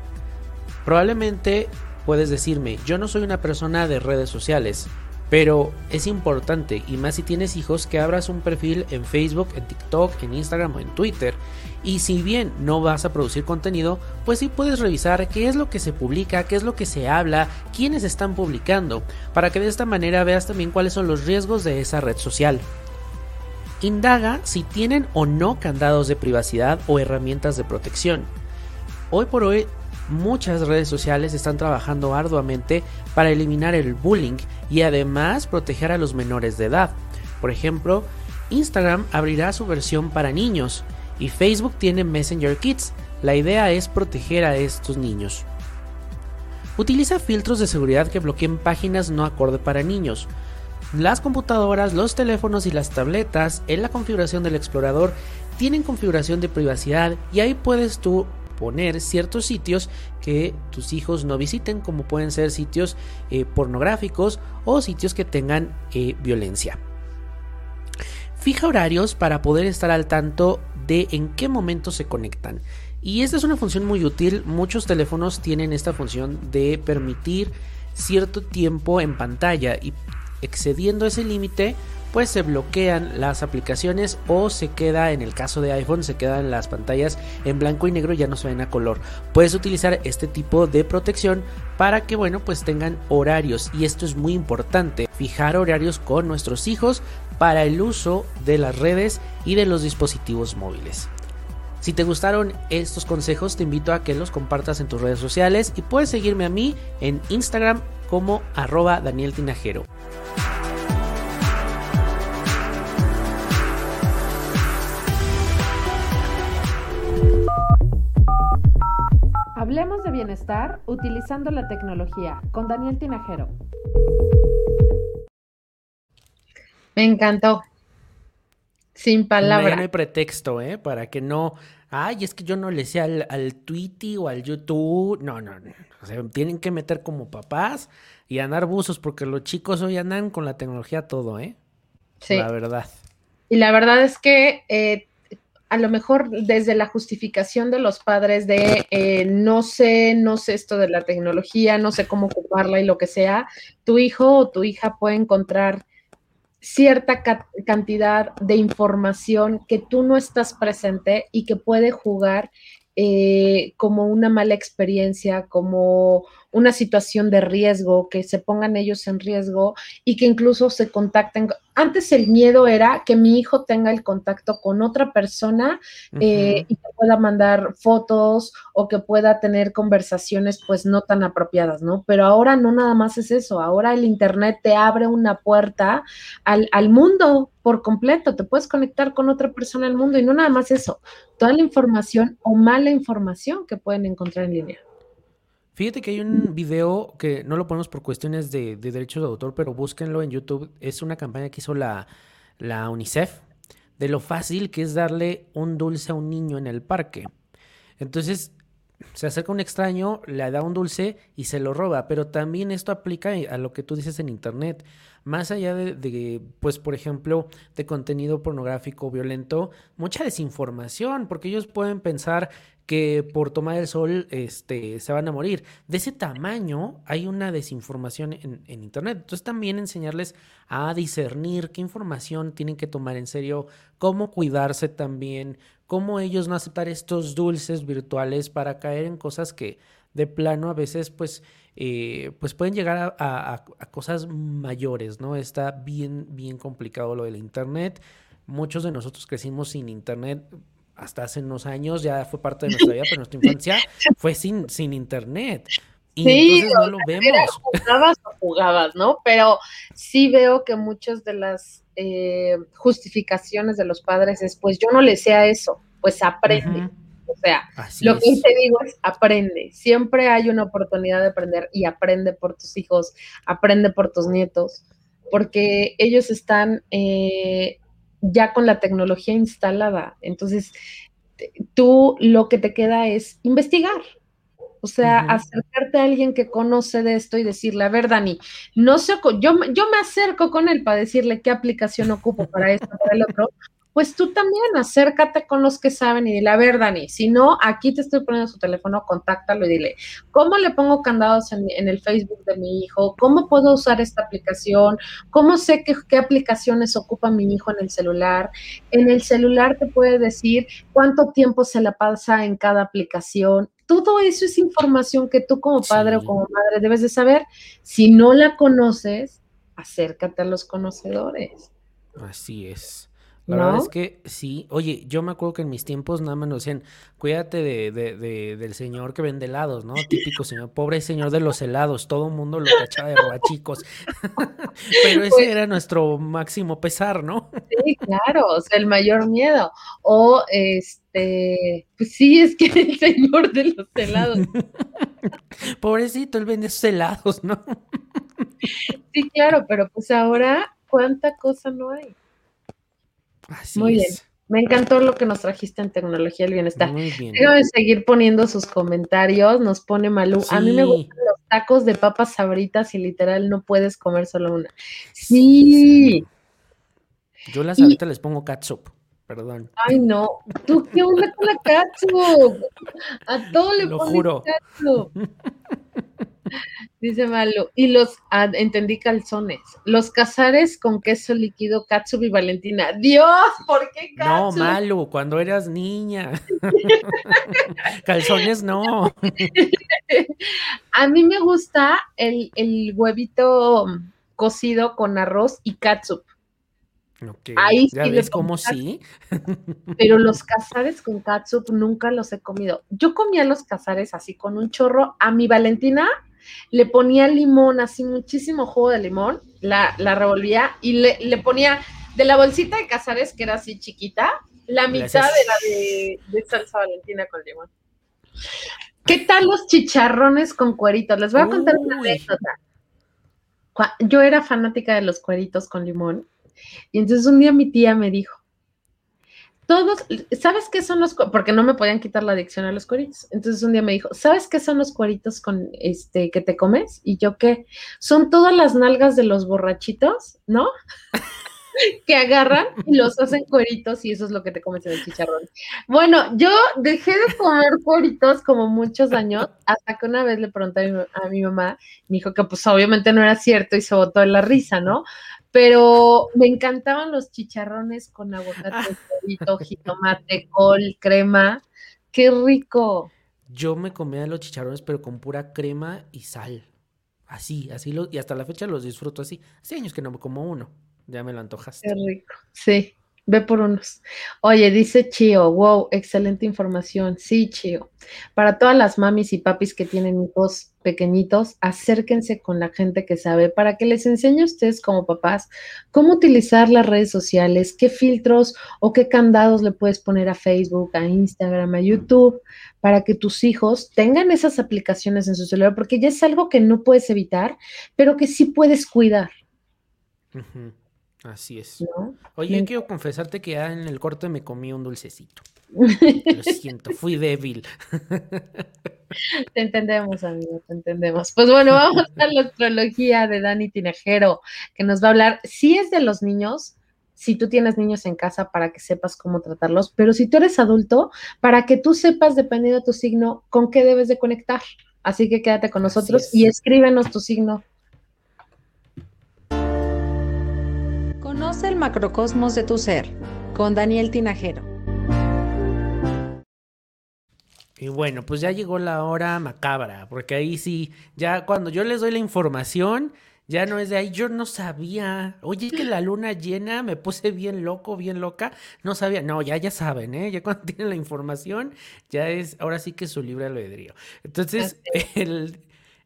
Probablemente puedes decirme, yo no soy una persona de redes sociales, pero es importante, y más si tienes hijos, que abras un perfil en Facebook, en TikTok, en Instagram o en Twitter. Y si bien no vas a producir contenido, pues sí puedes revisar qué es lo que se publica, qué es lo que se habla, quiénes están publicando, para que de esta manera veas también cuáles son los riesgos de esa red social. Indaga si tienen o no candados de privacidad o herramientas de protección. Hoy por hoy muchas redes sociales están trabajando arduamente para eliminar el bullying y además proteger a los menores de edad. Por ejemplo, Instagram abrirá su versión para niños y Facebook tiene Messenger Kids. La idea es proteger a estos niños. Utiliza filtros de seguridad que bloqueen páginas no acorde para niños. Las computadoras, los teléfonos y las tabletas en la configuración del explorador tienen configuración de privacidad y ahí puedes tú poner ciertos sitios que tus hijos no visiten, como pueden ser sitios eh, pornográficos o sitios que tengan eh, violencia. Fija horarios para poder estar al tanto de en qué momento se conectan. Y esta es una función muy útil. Muchos teléfonos tienen esta función de permitir cierto tiempo en pantalla y excediendo ese límite pues se bloquean las aplicaciones o se queda en el caso de iPhone se quedan las pantallas en blanco y negro ya no se ven a color. Puedes utilizar este tipo de protección para que bueno pues tengan horarios. Y esto es muy importante fijar horarios con nuestros hijos para el uso de las redes y de los dispositivos móviles. Si te gustaron estos consejos, te invito a que los compartas en tus redes sociales y puedes seguirme a mí en Instagram como arroba Daniel Tinajero. Bienestar utilizando la tecnología con Daniel Tinajero. Me encantó. Sin palabras. No, hay pretexto, ¿eh? Para que no. Ay, es que yo no le sé al, al Twitter o al YouTube. No, no, no. O sea, tienen que meter como papás y andar buzos, porque los chicos hoy andan con la tecnología todo, ¿eh? Sí. La verdad. Y la verdad es que eh, a lo mejor desde la justificación de los padres de eh, no sé, no sé esto de la tecnología, no sé cómo ocuparla y lo que sea, tu hijo o tu hija puede encontrar cierta cantidad de información que tú no estás presente y que puede jugar eh, como una mala experiencia, como una situación de riesgo, que se pongan ellos en riesgo y que incluso se contacten. Antes el miedo era que mi hijo tenga el contacto con otra persona eh, y que pueda mandar fotos o que pueda tener conversaciones pues no tan apropiadas, ¿no? Pero ahora no nada más es eso, ahora el Internet te abre una puerta al, al mundo por completo, te puedes conectar con otra persona del mundo y no nada más eso, toda la información o mala información que pueden encontrar en línea. Fíjate que hay un video que no lo ponemos por cuestiones de, derechos de autor, pero búsquenlo en YouTube. Es una campaña que hizo la, la UNICEF de lo fácil que es darle un dulce a un niño en el parque. Entonces, se acerca un extraño, le da un dulce y se lo roba. Pero también esto aplica a lo que tú dices en Internet. Más allá de, de, pues, por ejemplo, de contenido pornográfico violento, mucha desinformación, porque ellos pueden pensar que por tomar el sol este, se van a morir. De ese tamaño hay una desinformación en, Internet. Entonces también enseñarles a discernir qué información tienen que tomar en serio, cómo cuidarse también, cómo ellos no aceptar estos dulces virtuales para caer en cosas que de plano a veces pues, eh, pues pueden llegar a, a cosas mayores, ¿no? Está bien, bien complicado lo del Internet. Muchos de nosotros crecimos sin Internet hasta hace unos años ya fue parte de nuestra vida, pero nuestra infancia fue sin, sin internet. Y sí, entonces no lo vemos. Jugabas o jugabas, ¿no? Pero sí veo que muchas de las eh, justificaciones de los padres es, pues yo no le sé a eso, pues aprende. O sea, lo que te digo es aprende. Siempre hay una oportunidad de aprender y aprende por tus hijos, aprende por tus nietos, porque ellos están eh, ya con la tecnología instalada. Entonces, tú lo que te queda es investigar. O sea, acercarte a alguien que conoce de esto y decirle, a ver, Dani, no sé, yo, yo me acerco con él para decirle qué aplicación ocupo para esto, para el otro, pues tú también acércate con los que saben y dile, a ver, Dani, si no, aquí te estoy poniendo su teléfono, contáctalo y dile, ¿cómo le pongo candados en, el Facebook de mi hijo? ¿Cómo puedo usar esta aplicación? ¿Cómo sé qué, qué aplicaciones ocupa mi hijo en el celular? En el celular te puede decir cuánto tiempo se la pasa en cada aplicación. Todo eso es información que tú como padre o como madre debes de saber. Si no la conoces, acércate a los conocedores. Así es. La verdad es que sí. Oye, yo me acuerdo que en mis tiempos nada más nos decían, cuídate de, de, del señor que vende helados, ¿no? Típico señor, pobre señor de los helados, todo el mundo lo cachaba de chicos. Pero ese pues era nuestro máximo pesar, ¿no? sí, claro, o sea, el mayor miedo. O este, pues sí, es que el señor de los helados. Pobrecito, él vende esos helados, ¿no? sí, claro, pero pues ahora, ¿cuánta cosa no hay? Muy bien. Me encantó lo que nos trajiste en tecnología del bienestar. Muy bien. seguir poniendo sus comentarios. Nos pone Malú. A mí me gustan los tacos de papas sabritas y literal no puedes comer solo una. Sí. Yo las ahorita les pongo catsup. Perdón. Ay, no. ¿Tú qué onda con la catsup? A todo le lo juro. catsup. Dice Malo, y los, ah, entendí calzones, los cazares con queso líquido, Katsubi y Valentina. Dios, ¿por qué Katsubi? No, Malo, cuando eras niña. calzones no. A mí me gusta el, huevito cocido con arroz y katsup. Ahí ¿Ya ves cómo sí? pero los cazares con katsup nunca los he comido. Yo comía los cazares así con un chorro. A mi Valentina le ponía limón, así muchísimo jugo de limón, la, revolvía y le, ponía de la bolsita de cazares, que era así chiquita, la mitad de la de, salsa valentina con limón. ¿Qué tal los chicharrones con cueritos? Les voy a contar una anécdota. Yo era fanática de los cueritos con limón y entonces un día mi tía me dijo, todos, ¿sabes qué son los Porque no me podían quitar la adicción a los cueritos. Entonces un día me dijo, ¿sabes qué son los cueritos con este que te comes? Y yo qué, son todas las nalgas de los borrachitos, ¿no? que agarran y los hacen cueritos y eso es lo que te comes en el chicharrón. Bueno, yo dejé de comer cueritos como muchos años, hasta que una vez le pregunté a mi, mamá, me dijo que pues obviamente no era cierto y se botó en la risa, ¿no? Pero me encantaban los chicharrones con aguacate, cuerito, jitomate, col, crema. ¡Qué rico! Yo me comía los chicharrones, pero con pura crema y sal. Así, así, lo, y hasta la fecha los disfruto así. Hace años que no me como uno. Ya me lo antojaste. Qué rico. Sí, ve por unos. Oye, dice Chio, wow, excelente información. Sí, Chio. Para todas las mamis y papis que tienen hijos pequeñitos, acérquense con la gente que sabe para que les enseñe a ustedes como papás cómo utilizar las redes sociales, qué filtros o qué candados le puedes poner a Facebook, a Instagram, a YouTube, para que tus hijos tengan esas aplicaciones en su celular, porque ya es algo que no puedes evitar, pero que sí puedes cuidar. Así es. Oye, yo quiero confesarte que ya en el corte me comí un dulcecito. Lo siento, fui débil. Te entendemos, amigo, te entendemos. Pues bueno, vamos a la astrología de Dani Tinejero, que nos va a hablar, si es de los niños, si tú tienes niños en casa para que sepas cómo tratarlos, pero si tú eres adulto, para que tú sepas, dependiendo de tu signo, con qué debes de conectar. Así que quédate con nosotros y escríbenos tu signo Conoce el macrocosmos de tu ser con Daniel Tinajero. Y bueno, pues ya llegó la hora macabra, porque ahí sí, ya cuando yo les doy la información, ya no es de ahí, yo no sabía. Oye, que la luna llena me puse bien loco, bien loca. No sabía. No, ya ya saben, ¿eh? Ya cuando tienen la información, ya es, ahora sí que es su libre albedrío. Entonces, el,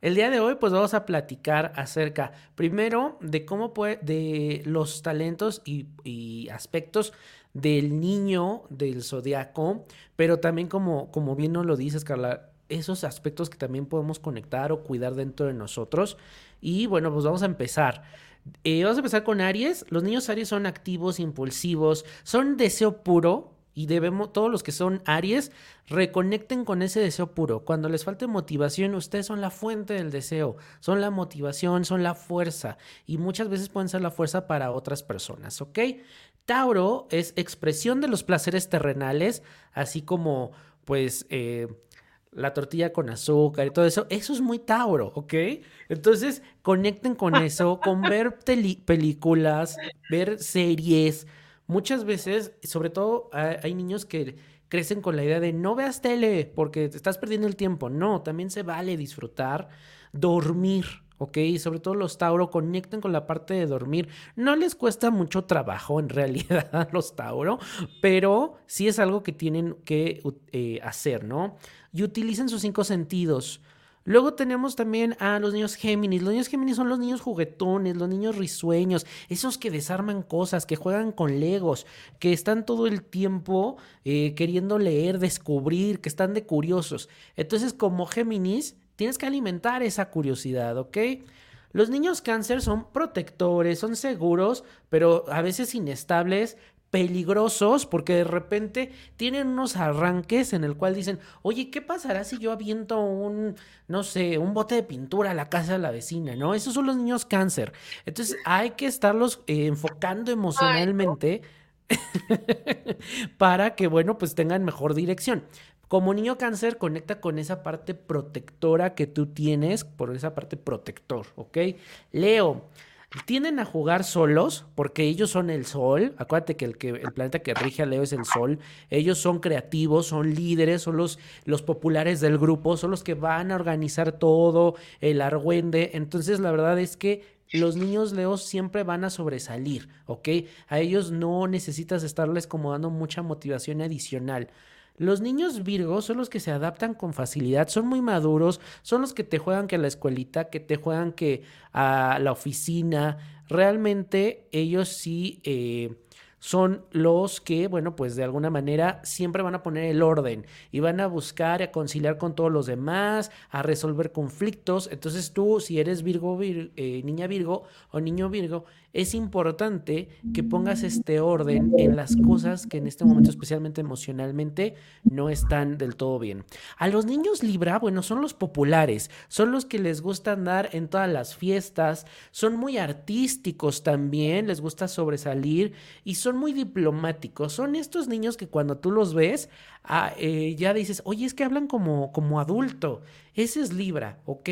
el día de hoy pues vamos a platicar acerca primero de cómo puede, de los talentos y, aspectos del niño del zodiaco, pero también como, como bien nos lo dices Carla, esos aspectos que también podemos conectar o cuidar dentro de nosotros. Y bueno, pues vamos a empezar. Eh, vamos a empezar con Aries. Los niños Aries son activos, impulsivos, son deseo puro, y debemos, todos los que son Aries, reconecten con ese deseo puro. Cuando les falte motivación, ustedes son la fuente del deseo, son la motivación, son la fuerza. Y muchas veces pueden ser la fuerza para otras personas, ¿ok? Tauro es expresión de los placeres terrenales, así como, pues, eh, la tortilla con azúcar y todo eso, eso es muy Tauro, ¿ok? Entonces, conecten con eso, con ver películas, ver series, muchas veces, sobre todo hay niños que crecen con la idea de no veas tele porque te estás perdiendo el tiempo. No, también se vale disfrutar, dormir. ¿ok? Sobre todo los Tauro conecten con la parte de dormir. No les cuesta mucho trabajo en realidad a los Tauro, pero sí es algo que tienen que eh, hacer, ¿no? Y utilicen sus cinco sentidos. Luego tenemos también a los niños Géminis. Los niños Géminis son los niños juguetones, los niños risueños, esos que desarman cosas, que juegan con legos, que están todo el tiempo eh, queriendo leer, descubrir, que están de curiosos. Entonces, como Géminis, tienes que alimentar esa curiosidad, ¿ok? Los niños cáncer son protectores, son seguros, pero a veces inestables, peligrosos porque de repente tienen unos arranques en el cual dicen, oye, ¿qué pasará si yo aviento un, no sé, un bote de pintura a la casa de la vecina? ¿No? Esos son los niños cáncer. Entonces hay que estarlos eh, enfocando emocionalmente para que, bueno, pues tengan mejor dirección. Como niño cáncer, conecta con esa parte protectora que tú tienes, por esa parte protector, ¿ok? Leo tienden a jugar solos porque ellos son el sol. Acuérdate que el, que el planeta que rige a Leo es el sol. Ellos son creativos, son líderes, son los, los populares del grupo, son los que van a organizar todo, el argüende. Entonces, la verdad es que los niños Leos siempre van a sobresalir, ¿ok? A ellos no necesitas estarles como dando mucha motivación adicional. Los niños Virgo son los que se adaptan con facilidad, son muy maduros, son los que te juegan que a la escuelita, que te juegan que a la oficina. Realmente ellos sí eh, son los que, bueno, pues de alguna manera siempre van a poner el orden y van a buscar a conciliar con todos los demás, a resolver conflictos. Entonces tú, si eres Virgo, eh, niña Virgo o niño Virgo, es importante que pongas este orden en las cosas que en este momento, especialmente emocionalmente, no están del todo bien. A los niños Libra, bueno, son los populares, son los que les gusta andar en todas las fiestas, son muy artísticos también, les gusta sobresalir y son muy diplomáticos. Son estos niños que cuando tú los ves, ah, eh, ya dices, oye, es que hablan como, como adulto. Ese es Libra, ¿ok?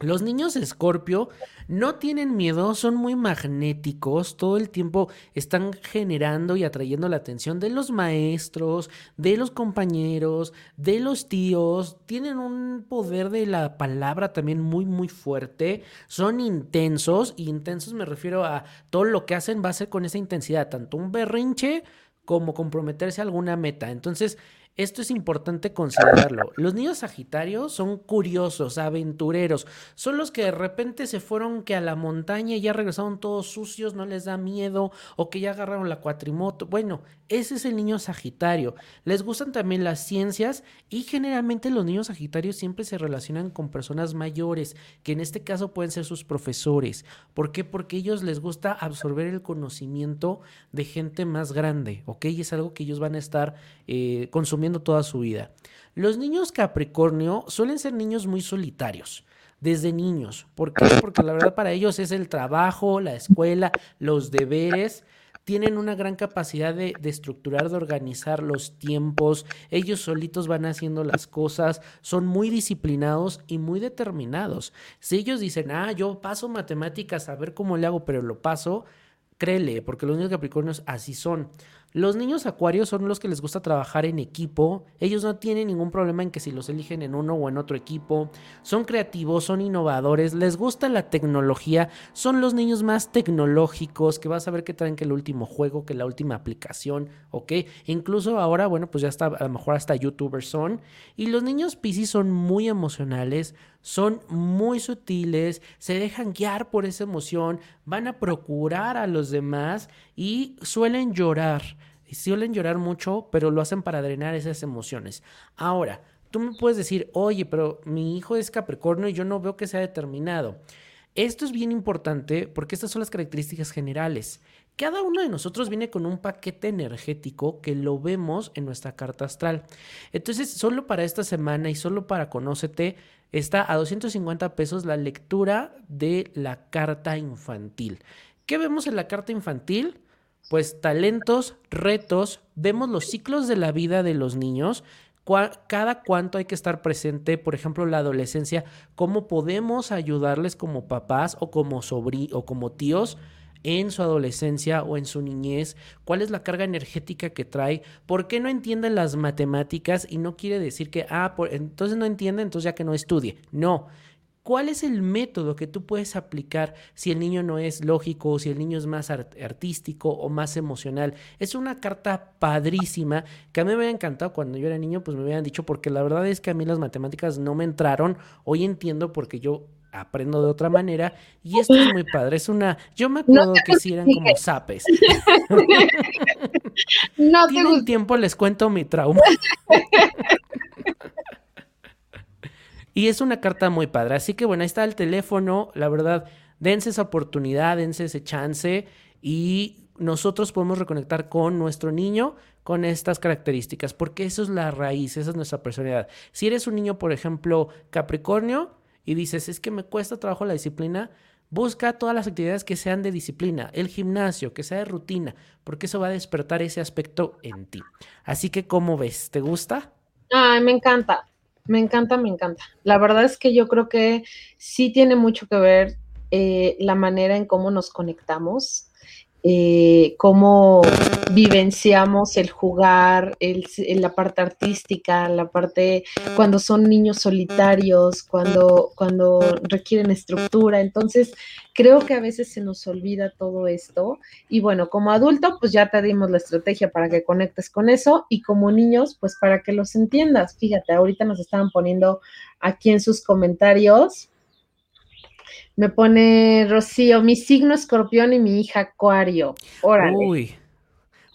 Los niños Escorpio no tienen miedo, son muy magnéticos, todo el tiempo están generando y atrayendo la atención de los maestros, de los compañeros, de los tíos, tienen un poder de la palabra también muy muy fuerte, son intensos, y intensos me refiero a todo lo que hacen va a ser con esa intensidad, tanto un berrinche como comprometerse a alguna meta. Entonces, esto es importante considerarlo. Los niños Sagitarios son curiosos, aventureros. Son los que de repente se fueron que a la montaña y ya regresaron todos sucios, no les da miedo, o que ya agarraron la cuatrimoto. Bueno, ese es el niño Sagitario. Les gustan también las ciencias y generalmente los niños Sagitarios siempre se relacionan con personas mayores, que en este caso pueden ser sus profesores. ¿Por qué? Porque a ellos les gusta absorber el conocimiento de gente más grande, ¿ok? Y es algo que ellos van a estar eh, consumiendo toda su vida. Los niños Capricornio suelen ser niños muy solitarios desde niños. ¿Por qué? Porque la verdad para ellos es el trabajo, la escuela, los deberes. Tienen una gran capacidad de, de, estructurar, de organizar los tiempos. Ellos solitos van haciendo las cosas. Son muy disciplinados y muy determinados. Si ellos dicen, ah, yo paso matemáticas a ver cómo le hago, pero lo paso, créele, porque los niños Capricornios así son. Los niños acuarios son los que les gusta trabajar en equipo. Ellos no tienen ningún problema en que si los eligen en uno o en otro equipo. Son creativos, son innovadores, les gusta la tecnología. Son los niños más tecnológicos que vas a ver que traen que el último juego, que la última aplicación, ¿ok? Incluso ahora, bueno, pues ya está, a lo mejor hasta youtubers son. Y los niños Pisces son muy emocionales, son muy sutiles, se dejan guiar por esa emoción, van a procurar a los demás y suelen llorar. Suelen llorar mucho, pero lo hacen para drenar esas emociones. Ahora, tú me puedes decir, oye, pero mi hijo es Capricornio y yo no veo que sea determinado. Esto es bien importante porque estas son las características generales. Cada uno de nosotros viene con un paquete energético que lo vemos en nuestra carta astral. Entonces, solo para esta semana y solo para Conócete, está a 250 pesos la lectura de la carta infantil. ¿Qué vemos en la carta infantil? pues talentos, retos, vemos los ciclos de la vida de los niños, cada cuánto hay que estar presente, por ejemplo, la adolescencia, cómo podemos ayudarles como papás o como sobrí o como tíos en su adolescencia o en su niñez, cuál es la carga energética que trae, por qué no entienden las matemáticas y no quiere decir que, ah, entonces no entiende, entonces ya que no estudie. No, ¿Cuál es el método que tú puedes aplicar si el niño no es lógico, o si el niño es más artístico o más emocional? Es una carta padrísima que a mí me había encantado cuando yo era niño, pues me habían dicho, porque la verdad es que a mí las matemáticas no me entraron. Hoy entiendo porque yo aprendo de otra manera y esto es muy padre. Es una, yo me acuerdo que si eran como zapes. no Tienen tiempo, les cuento mi trauma. Y es una carta muy padre. Así que bueno, ahí está el teléfono. La verdad, dense esa oportunidad, dense ese chance y nosotros podemos reconectar con nuestro niño con estas características, porque eso es la raíz, esa es nuestra personalidad. Si eres un niño, por ejemplo, Capricornio, y dices, es que me cuesta trabajo la disciplina, busca todas las actividades que sean de disciplina, el gimnasio, que sea de rutina, porque eso va a despertar ese aspecto en ti. Así que, ¿cómo ves? ¿Te gusta? Ay, me encanta. Me encanta, me encanta. La verdad es que yo creo que sí tiene mucho que ver eh, la manera en cómo nos conectamos eh, cómo vivenciamos el jugar, el, la parte artística, la parte cuando son niños solitarios, cuando, cuando requieren estructura. Entonces, creo que a veces se nos olvida todo esto. Y bueno, como adulto, pues ya te dimos la estrategia para que conectes con eso y como niños, pues para que los entiendas. Fíjate, ahorita nos estaban poniendo aquí en sus comentarios me pone Rocío, mi signo escorpión y mi hija acuario. Uy.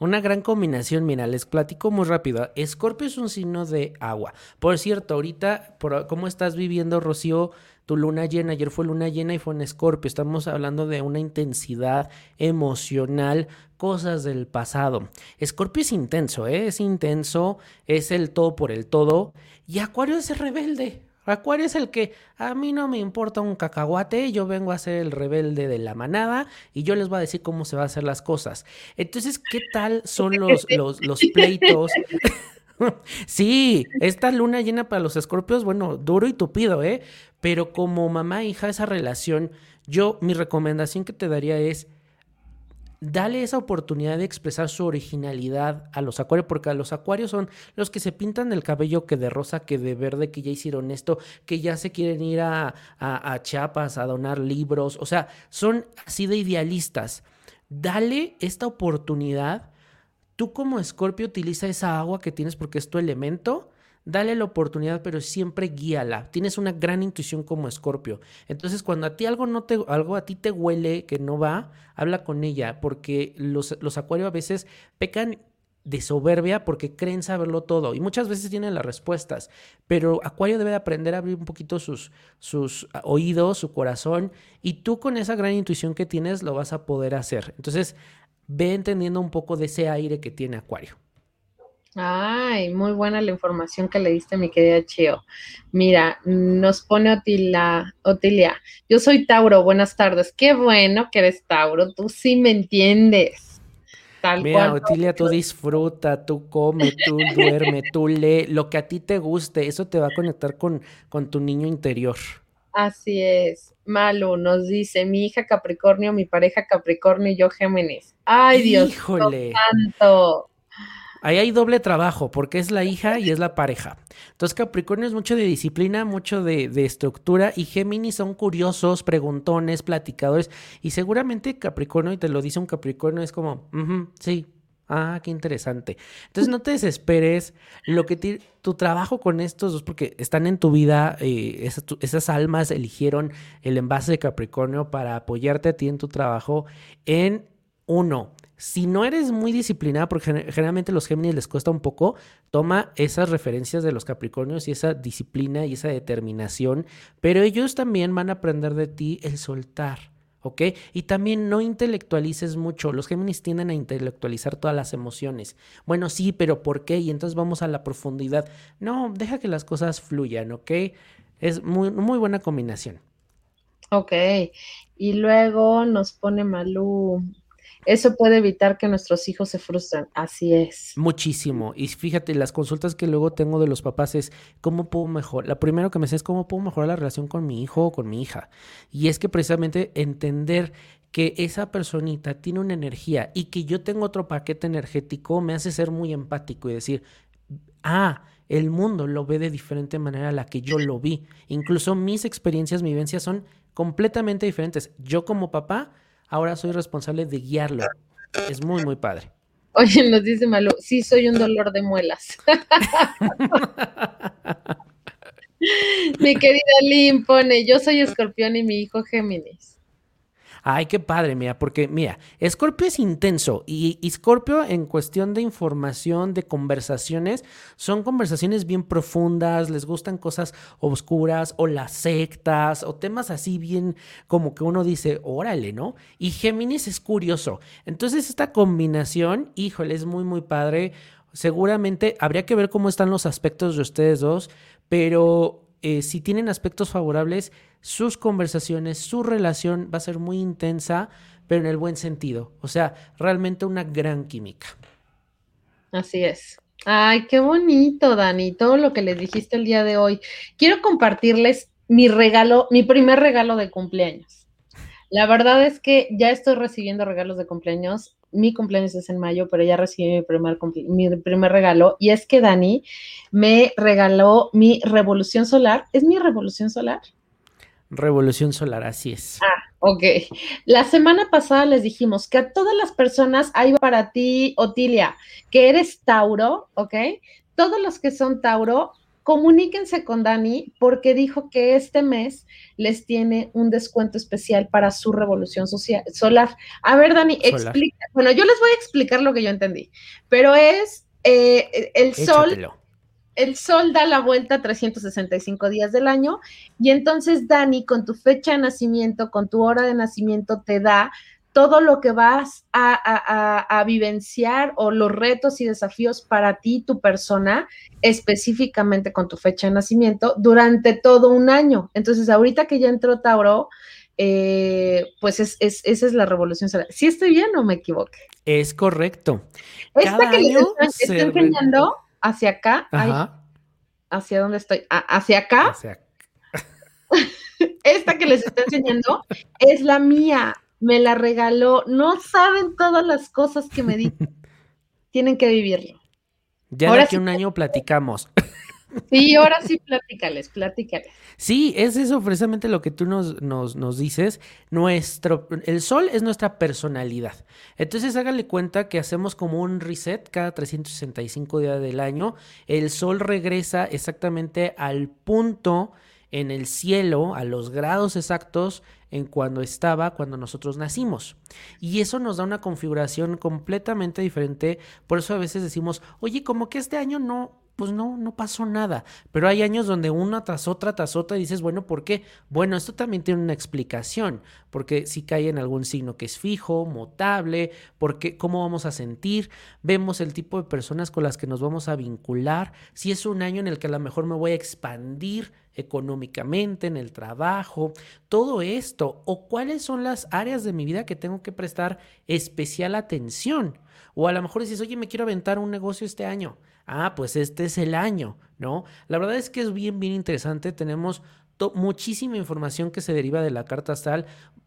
Una gran combinación, mira, les platico muy rápido. Escorpio es un signo de agua. Por cierto, ahorita, ¿cómo estás viviendo, Rocío? Tu luna llena, ayer fue luna llena y fue en Escorpio. Estamos hablando de una intensidad emocional, cosas del pasado. Escorpio es intenso, ¿eh? es intenso, es el todo por el todo. Y Acuario es el rebelde. Acuario es el que a mí no me importa un cacahuate, yo vengo a ser el rebelde de la manada y yo les voy a decir cómo se van a hacer las cosas. Entonces, ¿qué tal son los, los, los pleitos? sí, esta luna llena para los escorpios, bueno, duro y tupido, ¿eh? Pero como mamá e hija, esa relación, yo, mi recomendación que te daría es dale esa oportunidad de expresar su originalidad a los acuarios, porque a los acuarios son los que se pintan el cabello que de rosa, que de verde, que ya hicieron esto, que ya se quieren ir a, a, Chiapas a donar libros, o sea, son así de idealistas. Dale esta oportunidad. Tú como escorpio utiliza esa agua que tienes porque es tu elemento dale la oportunidad, pero siempre guíala. Tienes una gran intuición como escorpio. Entonces, cuando a ti algo no te, algo a ti te huele que no va, habla con ella, porque los, los acuarios a veces pecan de soberbia porque creen saberlo todo y muchas veces tienen las respuestas, pero Acuario debe aprender a abrir un poquito sus, sus oídos, su corazón y tú con esa gran intuición que tienes lo vas a poder hacer. Entonces, ve entendiendo un poco de ese aire que tiene Acuario. Ay, muy buena la información que le diste, mi querida Chio. Mira, nos pone Otilia, Otilia. Yo soy Tauro, buenas tardes. Qué bueno que eres Tauro, tú sí me entiendes. Tal Mira, Otilia, tú disfruta, tú come, tú duerme, tú lee, lo que a ti te guste, eso te va a conectar con, con tu niño interior. Así es. Malu nos dice, mi hija Capricornio, mi pareja Capricornio y yo Géminis. Ay, Dios Híjole. santo. Ahí hay doble trabajo, porque es la hija y es la pareja. Entonces Capricornio es mucho de disciplina, mucho de, estructura y Géminis son curiosos, preguntones, platicadores. Y seguramente Capricornio, y te lo dice un Capricornio, es como, sí, Ah, qué interesante. Entonces no te desesperes. Lo que tu trabajo con estos dos, porque están en tu vida, eh, esas, esas, almas eligieron el envase de Capricornio para apoyarte a ti en tu trabajo. En uno, si no eres muy disciplinada, porque generalmente los Géminis les cuesta un poco, toma esas referencias de los Capricornios y esa disciplina y esa determinación, pero ellos también van a aprender de ti el soltar. ¿ok? Y también no intelectualices mucho. Los Géminis tienden a intelectualizar todas las emociones. Bueno, sí, pero ¿por qué? Y entonces vamos a la profundidad. No, deja que las cosas fluyan, ¿ok? Es muy, muy buena combinación. Ok. Y luego nos pone Malú, eso puede evitar que nuestros hijos se frustren. Así es. Muchísimo. Y fíjate, las consultas que luego tengo de los papás es cómo puedo mejorar. La primera que me sé es cómo puedo mejorar la relación con mi hijo o con mi hija. Y es que precisamente entender que esa personita tiene una energía y que yo tengo otro paquete energético me hace ser muy empático y decir, ah, el mundo lo ve de diferente manera a la que yo lo vi. Incluso mis experiencias, mis vivencias son completamente diferentes. Yo como papá ahora soy responsable de guiarlo. Es muy, muy padre. Oye, nos dice Malo, sí soy un dolor de muelas. mi querida Lynn pone, yo soy escorpión y mi hijo Géminis. Ay, qué padre, mira, porque mira, Scorpio es intenso y, Scorpio en cuestión de información, de conversaciones, son conversaciones bien profundas, les gustan cosas oscuras o las sectas o temas así bien como que uno dice, órale, ¿no? Y Géminis es curioso. Entonces esta combinación, híjole, es muy, muy padre. Seguramente habría que ver cómo están los aspectos de ustedes dos, pero eh, si tienen aspectos favorables, sus conversaciones, su relación va a ser muy intensa, pero en el buen sentido. O sea, realmente una gran química. Así es. Ay, qué bonito, Dani, todo lo que les dijiste el día de hoy. Quiero compartirles mi regalo, mi primer regalo de cumpleaños. La verdad es que ya estoy recibiendo regalos de cumpleaños. Mi cumpleaños es en mayo, pero ya recibí mi primer, mi primer regalo. Y es que Dani me regaló mi revolución solar. ¿Es mi revolución solar? Revolución Solar, así es. Ah, ok. La semana pasada les dijimos que a todas las personas, ahí va para ti, Otilia, que eres Tauro, ¿ok? Todos los que son Tauro, comuníquense con Dani porque dijo que este mes les tiene un descuento especial para su revolución social, solar. A ver, Dani, explica. Bueno, yo les voy a explicar lo que yo entendí, pero es eh, el sol. El sol da la vuelta 365 días del año y entonces Dani, con tu fecha de nacimiento, con tu hora de nacimiento, te da todo lo que vas a, vivenciar o los retos y desafíos para ti, tu persona, específicamente con tu fecha de nacimiento, durante todo un año. Entonces, ahorita que ya entró Tauro, eh, pues es, esa es la revolución solar. ¿Sí estoy bien o me equivoqué? Es correcto. Esta que les estoy, enseñando hacia acá, ¿hacia dónde estoy? ¿Hacia acá? Esta que les estoy enseñando es la mía me la regaló. No saben todas las cosas que me di. Tienen que vivirlo. Ya ahora de aquí un año platicamos. Sí, ahora sí, platícales, platícales. Sí, es eso precisamente lo que tú nos, nos, nos, dices. Nuestro, el sol es nuestra personalidad. Entonces háganle cuenta que hacemos como un reset cada 365 días del año. El sol regresa exactamente al punto en el cielo, a los grados exactos en cuando estaba cuando nosotros nacimos. Y eso nos da una configuración completamente diferente. Por eso a veces decimos, oye, como que este año no, pues no, no pasó nada. Pero hay años donde una tras otra, tras otra, dices, bueno, ¿por qué? Bueno, esto también tiene una explicación, porque si cae en algún signo que es fijo, mutable, porque cómo vamos a sentir, vemos el tipo de personas con las que nos vamos a vincular, si es un año en el que a lo mejor me voy a expandir económicamente, en el trabajo, todo esto, o cuáles son las áreas de mi vida que tengo que prestar especial atención. O a lo mejor dices, oye, me quiero aventar un negocio este año. Ah, pues este es el año, ¿no? La verdad es que es bien, bien interesante. Tenemos muchísima información que se deriva de la carta astral.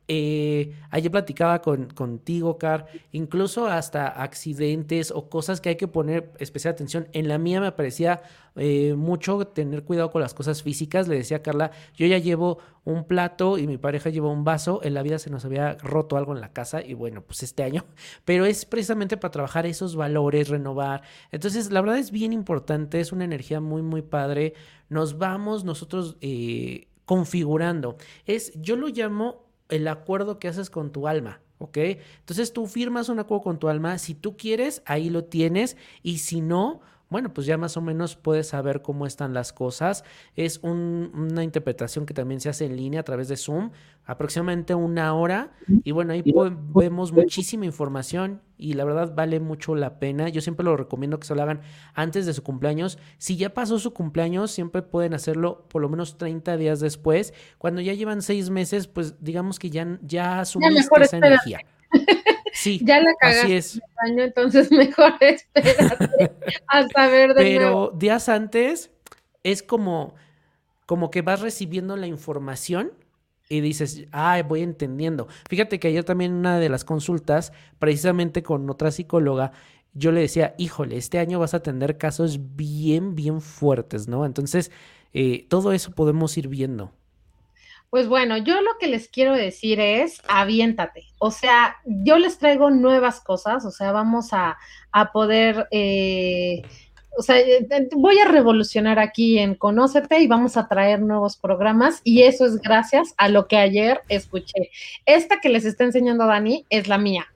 Eh, ayer platicaba con, contigo, Car, incluso hasta accidentes o cosas que hay que poner especial atención. En la mía me parecía eh, mucho tener cuidado con las cosas físicas. Le decía a Carla, yo ya llevo un plato y mi pareja lleva un vaso. En la vida se nos había roto algo en la casa y bueno, pues este año. Pero es precisamente para trabajar esos valores, renovar. Entonces, la verdad es bien importante, es una energía muy, muy padre. Nos vamos nosotros eh, configurando. Es, yo lo llamo el acuerdo que haces con tu alma. ¿Ok? Entonces tú firmas un acuerdo con tu alma. Si tú quieres, ahí lo tienes. Y si no, bueno, pues ya más o menos puedes saber cómo están las cosas. Es una interpretación que también se hace en línea a través de Zoom, aproximadamente una hora. Y bueno, ahí vemos muchísima información y la verdad vale mucho la pena. Yo siempre lo recomiendo que se lo hagan antes de su cumpleaños. Si ya pasó su cumpleaños, siempre pueden hacerlo por lo menos 30 días después. Cuando ya llevan seis meses, pues digamos que ya, ya asumiste esa energía. Sí, ya la cagaste así es. año, entonces mejor espérate a saber de Pero días antes es como, como que vas recibiendo la información y dices, ah, voy entendiendo. Fíjate que ayer también en una de las consultas, precisamente con otra psicóloga, yo le decía, híjole, este año vas a tener casos bien, bien fuertes, ¿no? Entonces, eh, todo eso podemos ir viendo. Pues bueno, yo lo que les quiero decir es, aviéntate. O sea, yo les traigo nuevas cosas, o sea, vamos a, poder, eh, o sea, eh, voy a revolucionar aquí en Conócete y vamos a traer nuevos programas y eso es gracias a lo que ayer escuché. Esta que les está enseñando Dani es la mía.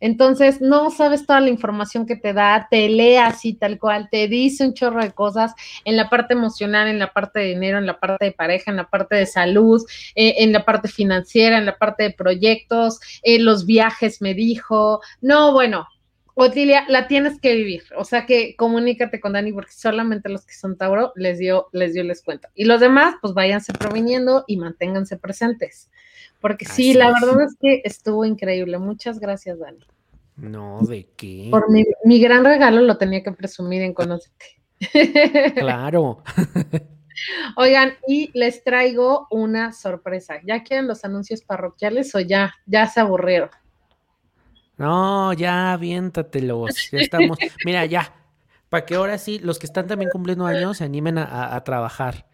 Entonces, no sabes toda la información que te da, te lee así tal cual, te dice un chorro de cosas en la parte emocional, en la parte de dinero, en la parte de pareja, en la parte de salud, eh, en la parte financiera, en la parte de proyectos, eh, los viajes, me dijo. No, bueno, Otilia, la tienes que vivir. O sea que comunícate con Dani porque solamente los que son Tauro les dio, les dio les cuento. Y los demás, pues váyanse proviniendo y manténganse presentes. Porque sí, la verdad es que estuvo increíble. Muchas gracias, Dani. No, ¿de qué? Por mi, gran regalo lo tenía que presumir en Conocete. Claro. Oigan, y les traigo una sorpresa. ¿Ya quieren los anuncios parroquiales o ya, ya se aburrieron? No, ya aviéntatelos. Ya estamos. Mira, ya. Para que ahora sí, los que están también cumpliendo años se animen a trabajar.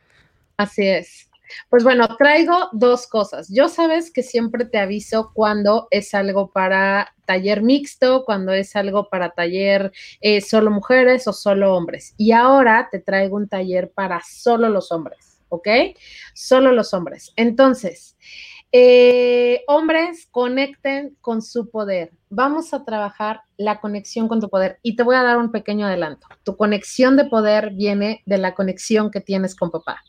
Así es. Pues bueno, traigo dos cosas. Yo sabes que siempre te aviso cuando es algo para taller mixto, cuando es algo para taller eh, solo mujeres o solo hombres. Y ahora te traigo un taller para solo los hombres, ¿ok? Solo los hombres. Entonces, eh, hombres, conecten con su poder. Vamos a trabajar la conexión con tu poder. Y te voy a dar un pequeño adelanto. Tu conexión de poder viene de la conexión que tienes con papá.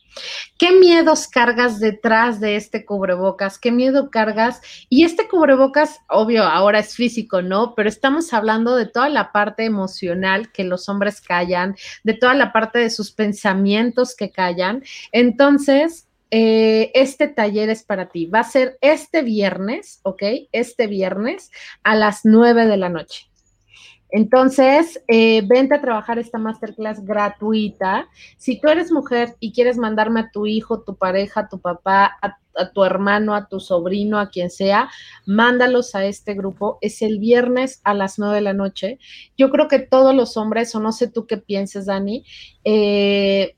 ¿Qué miedos cargas detrás de este cubrebocas? ¿Qué miedo cargas? Y este cubrebocas, obvio, ahora es físico, ¿no? Pero estamos hablando de toda la parte emocional que los hombres callan, de toda la parte de sus pensamientos que callan. Entonces, eh, este taller es para ti. Va a ser este viernes, ¿ok? Este viernes a las 9 de la noche. Entonces, eh, vente a trabajar esta masterclass gratuita. Si tú eres mujer y quieres mandarme a tu hijo, tu pareja, tu papá, a, a, tu hermano, a tu sobrino, a quien sea, mándalos a este grupo. Es el viernes a las 9 de la noche. Yo creo que todos los hombres, o no sé tú qué pienses, Dani, eh,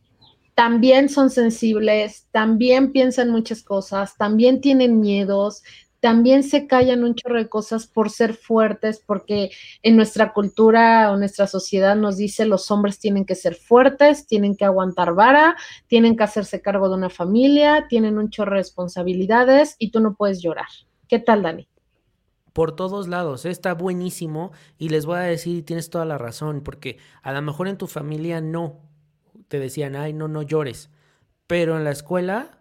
también son sensibles, también piensan muchas cosas, también tienen miedos, también se callan un chorro de cosas por ser fuertes, porque en nuestra cultura o nuestra sociedad nos dice los hombres tienen que ser fuertes, tienen que aguantar vara, tienen que hacerse cargo de una familia, tienen un chorro de responsabilidades y tú no puedes llorar. ¿Qué tal, Dani? por todos lados. Está buenísimo y les voy a decir, tienes toda la razón, porque a lo mejor en tu familia no, te decían, ay, no, no llores. Pero en la escuela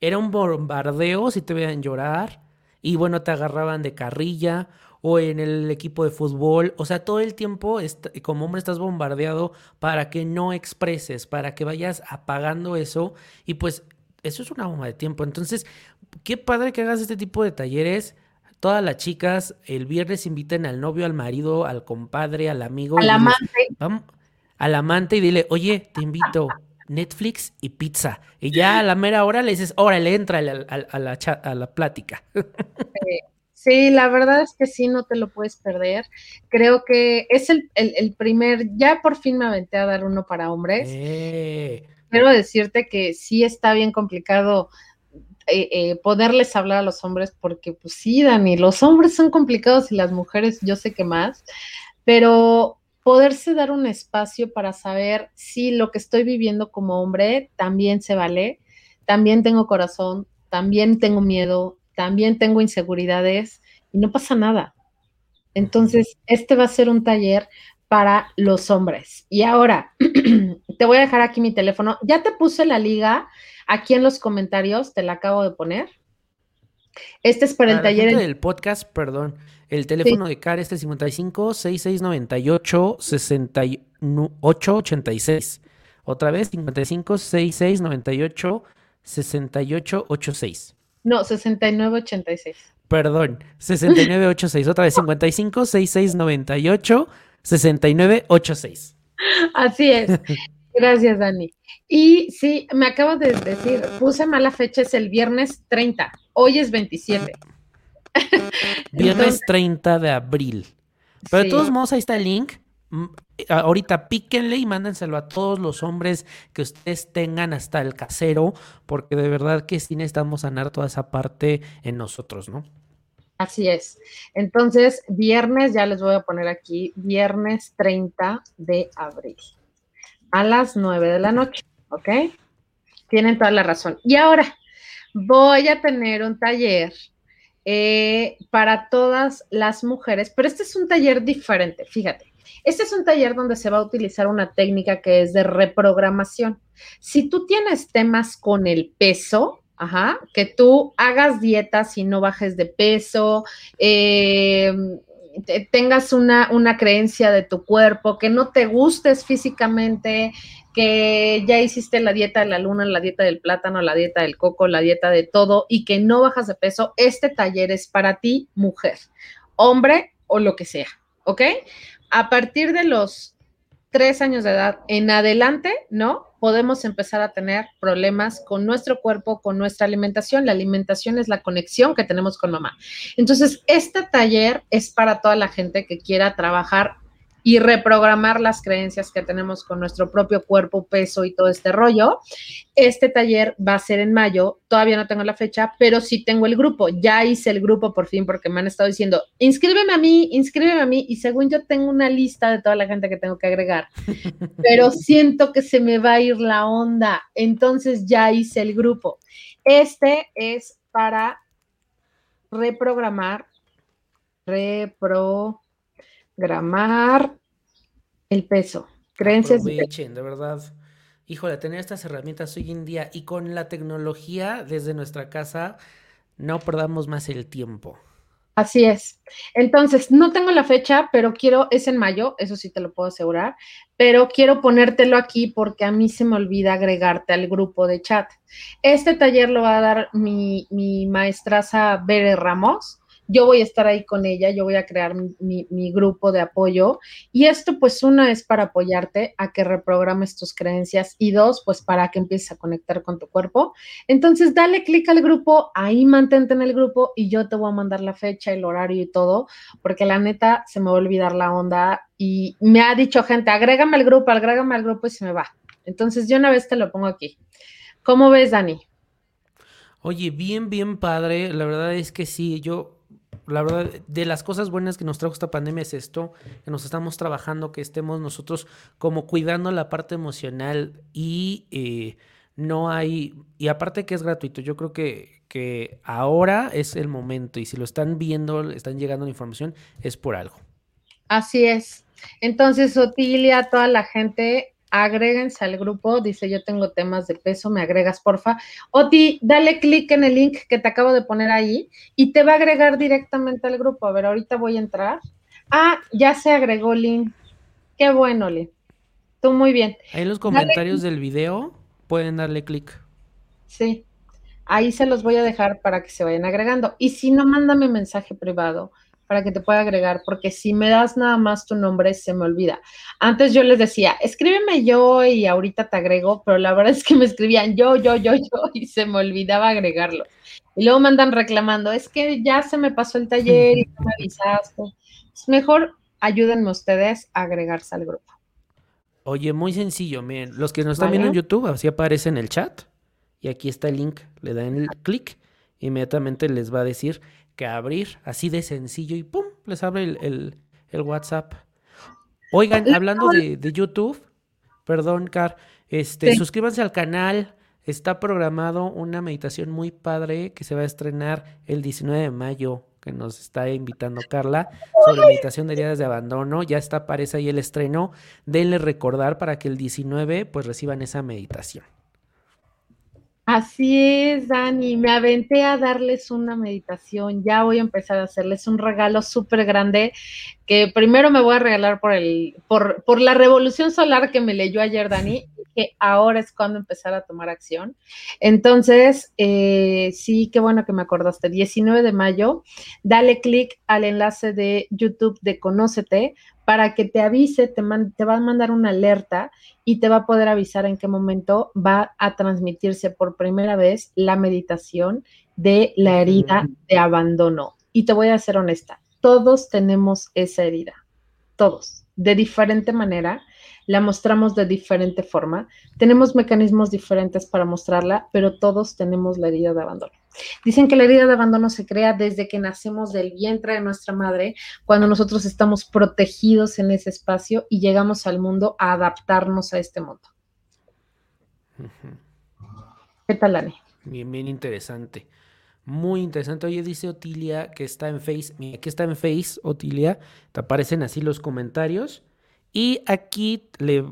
era un bombardeo si te veían llorar y bueno, te agarraban de carrilla o en el equipo de fútbol. O sea, todo el tiempo como hombre estás bombardeado para que no expreses, para que vayas apagando eso y pues eso es una bomba de tiempo. Entonces, qué padre que hagas este tipo de talleres. Todas las chicas el viernes inviten al novio, al marido, al compadre, al amigo. Al amante. vamos, al amante y dile, oye, te invito, Netflix y pizza. Y ya a la mera hora le dices, órale, entra a la, a la, a la plática. Sí, la verdad es que sí, no te lo puedes perder. Creo que es el, el, el primer, ya por fin me aventé a dar uno para hombres. Eh. Quiero decirte que sí está bien complicado eh, eh, poderles hablar a los hombres, porque pues sí, Dani, los hombres son complicados y las mujeres yo sé que más, pero poderse dar un espacio para saber si lo que estoy viviendo como hombre también se vale, también tengo corazón, también tengo miedo, también tengo inseguridades y no pasa nada. Entonces, este va a ser un taller para los hombres. Y ahora, te voy a dejar aquí mi teléfono. Ya te puse la liga aquí en los comentarios, te la acabo de poner. Este es para, el taller. del podcast, perdón. El teléfono de CAR es el 55 6698 6886. Otra vez, 55 6698 6886. No, 6986. Perdón, 6986. Otra vez, 55 6698 6986. Así es. Gracias, Dani. Y sí, me acabo de decir, puse mala fecha, es el viernes 30. Hoy es 27. Viernes 30 de abril. Pero de todos modos, ahí está el link. Mm, ahorita píquenle y mándenselo a todos los hombres que ustedes tengan hasta el casero, porque de verdad que sí necesitamos sanar toda esa parte en nosotros, ¿no? Así es. Entonces, viernes, ya les voy a poner aquí, viernes 30 de abril, a las 9 de la noche, ¿ok? Tienen toda la razón. Y ahora, voy a tener un taller eh, para todas las mujeres, pero este es un taller diferente, fíjate. Este es un taller donde se va a utilizar una técnica que es de reprogramación. Si tú tienes temas con el peso, que tú hagas dietas y no bajes de peso, eh, tengas una, una, creencia de tu cuerpo, que no te gustes físicamente, que ya hiciste la dieta de la luna, la dieta del plátano, la dieta del coco, la dieta de todo y que no bajas de peso, este taller es para ti, mujer, hombre o lo que sea, ¿ok? A partir de los tres años de edad en adelante, ¿no? Podemos empezar a tener problemas con nuestro cuerpo, con nuestra alimentación. La alimentación es la conexión que tenemos con mamá. Entonces, este taller es para toda la gente que quiera trabajar y reprogramar las creencias que tenemos con nuestro propio cuerpo, peso y todo este rollo. Este taller va a ser en mayo, todavía no tengo la fecha, pero sí tengo el grupo. Ya hice el grupo por fin porque me han estado diciendo, inscríbeme a mí, inscríbeme a mí y según yo tengo una lista de toda la gente que tengo que agregar, pero siento que se me va a ir la onda. Entonces ya hice el grupo. Este es para reprogramar, reprogramar el peso. Creencias. Aprovechen, de verdad. Híjole, tener estas herramientas hoy en día y con la tecnología desde nuestra casa, no perdamos más el tiempo. Así es. Entonces, no tengo la fecha, pero quiero, es en mayo, eso sí te lo puedo asegurar, pero quiero ponértelo aquí porque a mí se me olvida agregarte al grupo de chat. Este taller lo va a dar mi, mi maestraza Bere Ramos yo voy a estar ahí con ella, yo voy a crear mi, grupo de apoyo y esto pues una es para apoyarte a que reprogrames tus creencias y dos pues para que empieces a conectar con tu cuerpo. Entonces dale clic al grupo, ahí mantente en el grupo y yo te voy a mandar la fecha, el horario y todo, porque la neta se me va a olvidar la onda y me ha dicho gente, agrégame al grupo, agrégame al grupo y se me va. Entonces yo una vez te lo pongo aquí. ¿Cómo ves, Dani? Oye, bien, bien padre. La verdad es que sí, yo la verdad, de las cosas buenas que nos trajo esta pandemia es esto, que nos estamos trabajando, que estemos nosotros como cuidando la parte emocional y eh, no hay, y aparte que es gratuito, yo creo que, que ahora es el momento y si lo están viendo, están llegando la información, es por algo. Así es. Entonces, Otilia, toda la gente, agréguense al grupo, dice yo tengo temas de peso, me agregas porfa. Oti, dale clic en el link que te acabo de poner ahí y te va a agregar directamente al grupo. A ver, ahorita voy a entrar. Ah, ya se agregó Lin. Qué bueno, Lin. Tú muy bien. Ahí en los comentarios del video pueden darle clic. Sí, ahí se los voy a dejar para que se vayan agregando. Y si no, mándame mensaje privado para que te pueda agregar, porque si me das nada más tu nombre, se me olvida. Antes yo les decía, escríbeme yo y ahorita te agrego, pero la verdad es que me escribían yo, yo, yo, yo y se me olvidaba agregarlo. Y luego me andan reclamando, es que ya se me pasó el taller y no me avisaste. Es mejor ayúdenme ustedes a agregarse al grupo. Oye, muy sencillo, miren, los que nos están viendo en YouTube, así aparece en el chat y aquí está el link, le dan el clic, inmediatamente les va a decir que abrir, así de sencillo, y ¡pum! les abre el, WhatsApp. Oigan, hablando de, YouTube, perdón, Car, este, suscríbanse al canal. Está programado una meditación muy padre que se va a estrenar el 19 de mayo, que nos está invitando Carla, sobre meditación de heridas de abandono. Ya está, aparece ahí el estreno. Denle recordar para que el 19 pues reciban esa meditación. Así es, Dani. Me aventé a darles una meditación. Ya voy a empezar a hacerles un regalo súper grande que primero me voy a regalar por el, por, por la revolución solar que me leyó ayer Dani, que ahora es cuando empezar a tomar acción. Entonces, eh, sí, qué bueno que me acordaste. 19 de mayo, dale clic al enlace de YouTube de Conócete para que te avise, te, te va a mandar una alerta y te va a poder avisar en qué momento va a transmitirse por primera vez la meditación de la herida de abandono. Y te voy a ser honesta, todos tenemos esa herida, todos, de diferente manera la mostramos de diferente forma. Tenemos mecanismos diferentes para mostrarla, pero todos tenemos la herida de abandono. Dicen que la herida de abandono se crea desde que nacemos del vientre de nuestra madre, cuando nosotros estamos protegidos en ese espacio y llegamos al mundo a adaptarnos a este mundo. ¿Qué tal, Ani? Bien, bien interesante. Muy interesante. Oye, dice Otilia que está en Face. Mira, aquí está en Face, Otilia. Te aparecen así los comentarios. Y aquí le,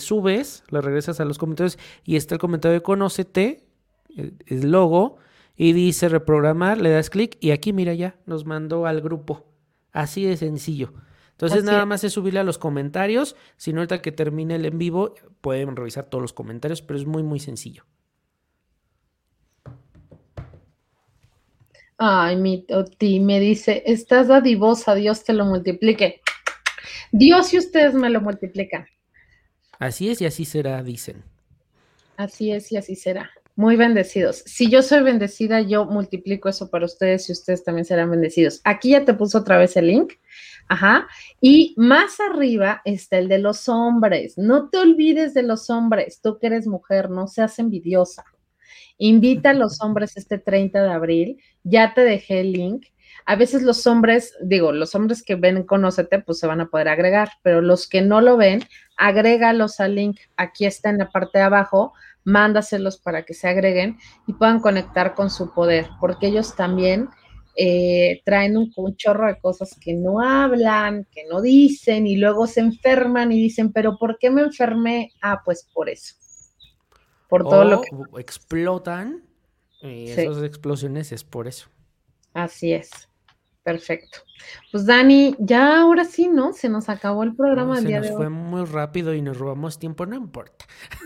subes, le regresas a los comentarios y está el comentario de Conócete, el, logo, y dice reprogramar, le das clic y aquí mira ya, nos mandó al grupo. Así de sencillo. Entonces nada más es subirle a los comentarios. Si no, ahorita que termine el en vivo, pueden revisar todos los comentarios, pero es muy, muy sencillo. Ay, mi Toti me dice, estás dadivosa, Dios te lo multiplique. Dios y ustedes me lo multiplican. Así es y así será, dicen. Así es y así será. Muy bendecidos. Si yo soy bendecida, yo multiplico eso para ustedes y ustedes también serán bendecidos. Aquí ya te puso otra vez el link. Ajá. Y más arriba está el de los hombres. No te olvides de los hombres. Tú que eres mujer, no seas envidiosa. Invita a los hombres este 30 de abril. Ya te dejé el link. A veces los hombres, digo, los hombres que ven Conócete, pues se van a poder agregar, pero los que no lo ven, agrégalos al link. Aquí está en la parte de abajo, mándaselos para que se agreguen y puedan conectar con su poder, porque ellos también eh, traen un, chorro de cosas que no hablan, que no dicen y luego se enferman y dicen, pero ¿por qué me enfermé? Ah, pues por eso. Por todo lo que... Explotan. Y esas explosiones es por eso. Así es. Perfecto. Pues Dani, ya ahora sí, ¿no? Se nos acabó el programa del día de hoy. Fue muy rápido y nos robamos tiempo, no importa.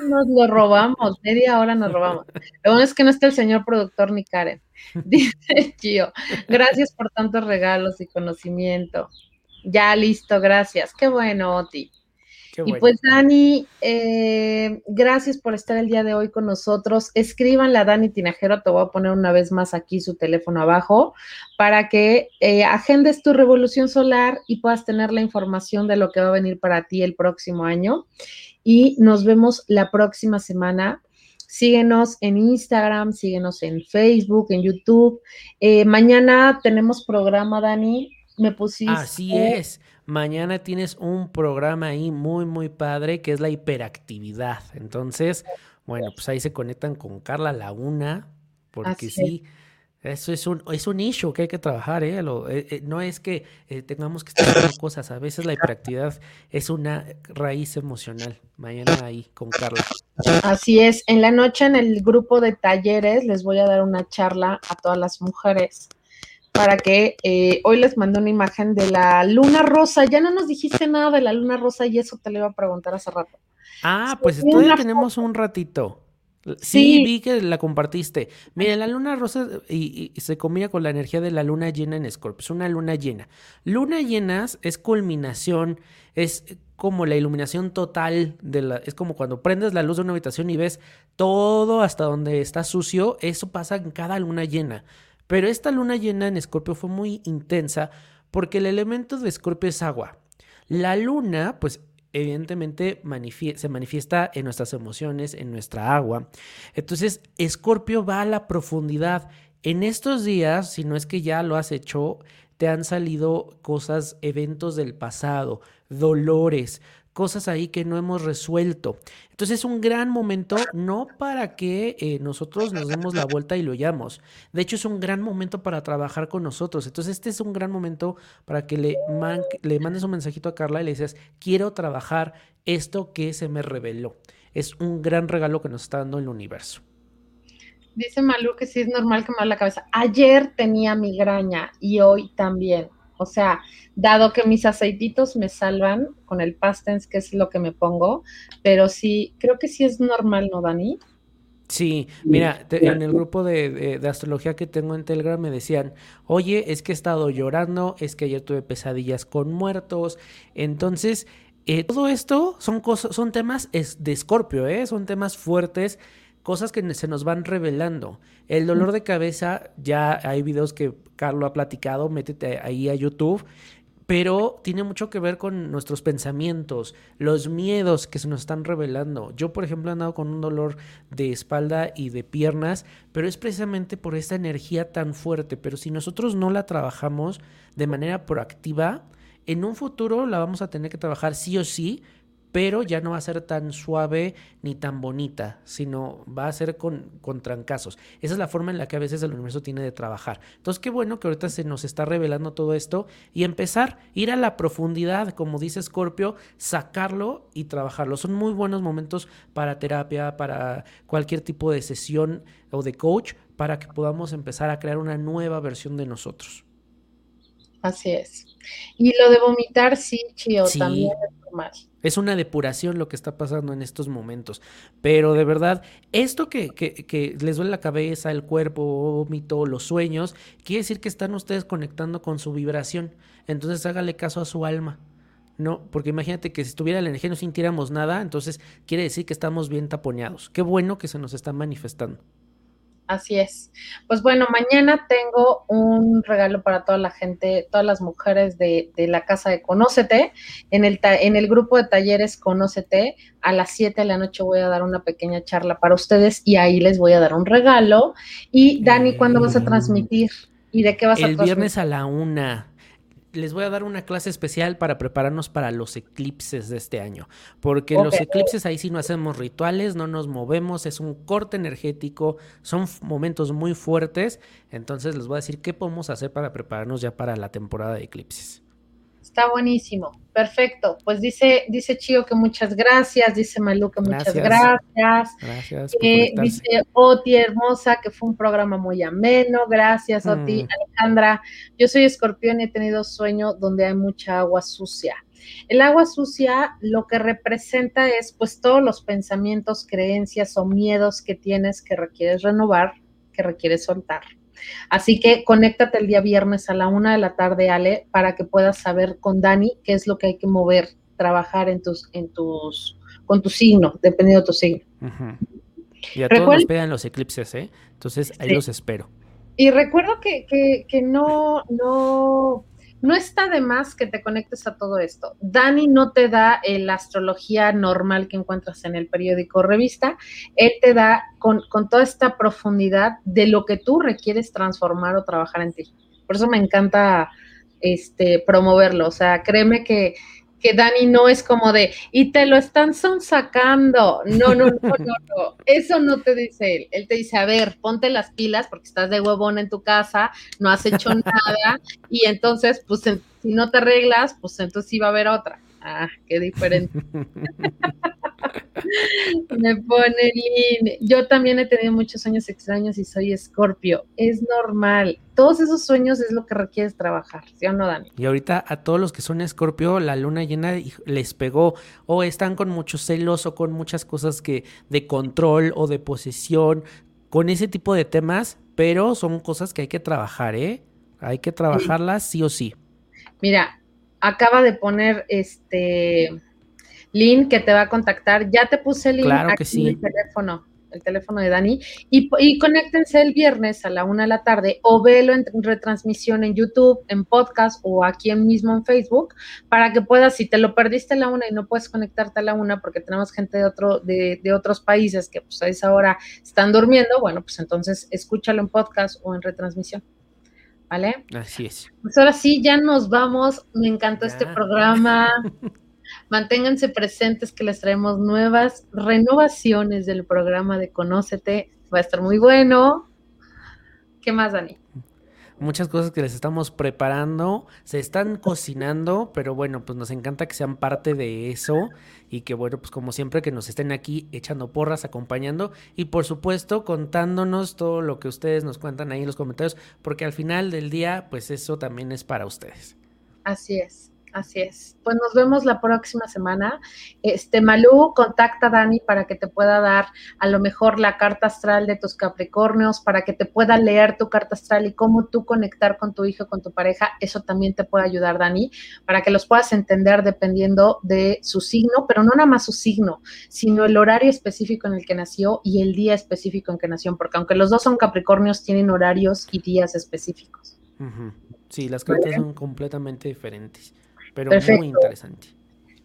Nos lo robamos, media hora nos robamos. Lo bueno es que no está el señor productor ni Karen. Dice Gio, gracias por tantos regalos y conocimiento. Ya listo, gracias. Qué bueno, Oti. Y pues Dani, eh, gracias por estar el día de hoy con nosotros. Escríbanle a Dani Tinajero, te voy a poner una vez más aquí su teléfono abajo para que eh, agendes tu revolución solar y puedas tener la información de lo que va a venir para ti el próximo año. Y nos vemos la próxima semana. Síguenos en Instagram, síguenos en Facebook, en YouTube. Eh, mañana tenemos programa, Dani. Me pusiste. Así es. Mañana tienes un programa ahí muy, muy padre que es la hiperactividad. Entonces, bueno, pues ahí se conectan con Carla Laguna, porque sí. Eso es un, es un issue que hay que trabajar, ¿eh? eh, eh no es que eh, tengamos que estar haciendo cosas, a veces la hiperactividad es una raíz emocional. Mañana ahí con Carla. Así es, en la noche en el grupo de talleres les voy a dar una charla a todas las mujeres para que eh, hoy les mandé una imagen de la luna rosa. Ya no nos dijiste nada de la luna rosa y eso te lo iba a preguntar hace rato. Ah, pues todavía tenemos un ratito. Sí, vi que la compartiste. Mira, la luna rosa y, se combina con la energía de la luna llena en Scorpio. Es una luna llena. Luna llenas es culminación, es como la iluminación total de la. Es como cuando prendes la luz de una habitación y ves todo hasta donde está sucio. Eso pasa en cada luna llena. Pero esta luna llena en Escorpio fue muy intensa porque el elemento de Escorpio es agua. La luna, pues evidentemente se manifiesta en nuestras emociones, en nuestra agua. Entonces, Escorpio va a la profundidad. En estos días, si no es que ya lo has hecho, te han salido cosas, eventos del pasado, dolores, cosas ahí que no hemos resuelto. Entonces es un gran momento, no para que eh, nosotros nos demos la vuelta y lo oyamos. De hecho, es un gran momento para trabajar con nosotros. Entonces, este es un gran momento para que le, le mandes un mensajito a Carla y le dices, quiero trabajar esto que se me reveló. Es un gran regalo que nos está dando el universo. Dice Malu que sí es normal que me la cabeza. Ayer tenía migraña y hoy también. O sea, dado que mis aceititos me salvan con el pastens, que es lo que me pongo, pero sí, creo que sí es normal, ¿no, Dani? Sí, mira, en el grupo de, astrología que tengo en Telegram me decían, oye, es que he estado llorando, es que ayer tuve pesadillas con muertos, entonces, eh, todo esto son cosas, son temas de Escorpio, ¿eh? son temas fuertes cosas que se nos van revelando. El dolor de cabeza, ya hay videos que Carlos ha platicado, métete ahí a YouTube, pero tiene mucho que ver con nuestros pensamientos, los miedos que se nos están revelando. Yo, por ejemplo, he andado con un dolor de espalda y de piernas, pero es precisamente por esta energía tan fuerte. Pero si nosotros no la trabajamos de manera proactiva, en un futuro la vamos a tener que trabajar sí o sí pero ya no va a ser tan suave ni tan bonita, sino va a ser con, trancazos. Esa es la forma en la que a veces el universo tiene de trabajar. Entonces, qué bueno que ahorita se nos está revelando todo esto y empezar, ir a la profundidad, como dice Scorpio, sacarlo y trabajarlo. Son muy buenos momentos para terapia, para cualquier tipo de sesión o de coach, para que podamos empezar a crear una nueva versión de nosotros. Así es. Y lo de vomitar, sí, Chio, también es normal. Es una depuración lo que está pasando en estos momentos. Pero de verdad, esto que, que, les duele la cabeza, el cuerpo, vómito, los sueños, quiere decir que están ustedes conectando con su vibración. Entonces hágale caso a su alma. No, porque imagínate que si estuviera la energía y no sintiéramos nada, entonces quiere decir que estamos bien taponeados. Qué bueno que se nos está manifestando. Así es. Pues bueno, mañana tengo un regalo para toda la gente, todas las mujeres de, de la casa de Conócete. En el, en el grupo de talleres Conócete, a las 7 de la noche voy a dar una pequeña charla para ustedes y ahí les voy a dar un regalo. Y Dani, ¿cuándo vas a mm. transmitir? ¿Y de qué vas a transmitir? El viernes a la una les voy a dar una clase especial para prepararnos para los eclipses de este año. Porque los eclipses ahí sí no hacemos rituales, no nos movemos, es un corte energético, son momentos muy fuertes. Entonces les voy a decir qué podemos hacer para prepararnos ya para la temporada de eclipses. Está buenísimo, perfecto. Pues dice, dice Chío que muchas gracias, dice Malú que muchas gracias. Gracias. Eh, dice Oti hermosa que fue un programa muy ameno, gracias Oti. Mm. Alejandra, yo soy escorpión y he tenido sueño donde hay mucha agua sucia. El agua sucia lo que representa es pues todos los pensamientos, creencias o miedos que tienes que requieres renovar, que requieres soltar. Así que conéctate el día viernes a la una de la tarde, Ale, para que puedas saber con Dani qué es lo que hay que mover, trabajar en tus, en tus, con tu signo, dependiendo de tu signo. Y a todos nos pegan los eclipses, ¿eh? Entonces ahí los espero. Y recuerdo que, que, que no, no no está de más que te conectes a todo esto. Dani no te da la astrología normal que encuentras en el periódico o revista, él te da con, toda esta profundidad de lo que tú requieres transformar o trabajar en ti. Por eso me encanta este, promoverlo. O sea, créeme que que Dani no es como de, y te lo están sacando. No, no, no, no, no. Eso no te dice él. Él te dice, a ver, ponte las pilas porque estás de huevón en tu casa, no has hecho nada, y entonces, pues, si no te arreglas, pues entonces sí va a haber otra. Ah, qué diferente. Me pone Lin. Yo también he tenido muchos sueños extraños y soy escorpio. Es normal. Todos esos sueños es lo que requieres trabajar, ¿sí o no, Dani? Y ahorita a todos los que son escorpio, la luna llena les pegó o están con muchos celos o con muchas cosas que de control o de posesión, con ese tipo de temas, pero son cosas que hay que trabajar, ¿eh? Hay que trabajarlas sí o sí. Mira, acaba de poner este Lynn que te va a contactar. Ya te puse el link aquí en el teléfono, el teléfono de Dani. Y, y, conéctense el viernes a la una de la tarde o velo en retransmisión en YouTube, en podcast o aquí mismo en Facebook para que puedas, si te lo perdiste a la una y no puedes conectarte a la una porque tenemos gente de, otro, de, de otros países que pues a esa hora están durmiendo, bueno, pues entonces escúchalo en podcast o en retransmisión. ¿Vale? Así es. Pues ahora sí, ya nos vamos. Me encantó este programa. Manténganse presentes que les traemos nuevas renovaciones del programa de Conócete. Va a estar muy bueno. ¿Qué más, Dani? Muchas cosas que les estamos preparando, se están cocinando, pero bueno, pues nos encanta que sean parte de eso y que bueno, pues como siempre que nos estén aquí echando porras, acompañando y por supuesto contándonos todo lo que ustedes nos cuentan ahí en los comentarios, porque al final del día, pues eso también es para ustedes. Así es. Así es. Pues nos vemos la próxima semana. Este Malú, contacta a Dani para que te pueda dar a lo mejor la carta astral de tus Capricornios, para que te pueda leer tu carta astral y cómo tú conectar con tu hijo, con tu pareja. Eso también te puede ayudar, Dani, para que los puedas entender dependiendo de su signo, pero no nada más su signo, sino el horario específico en el que nació y el día específico en que nació, porque aunque los dos son Capricornios, tienen horarios y días específicos. Sí, las cartas son completamente diferentes pero muy interesante.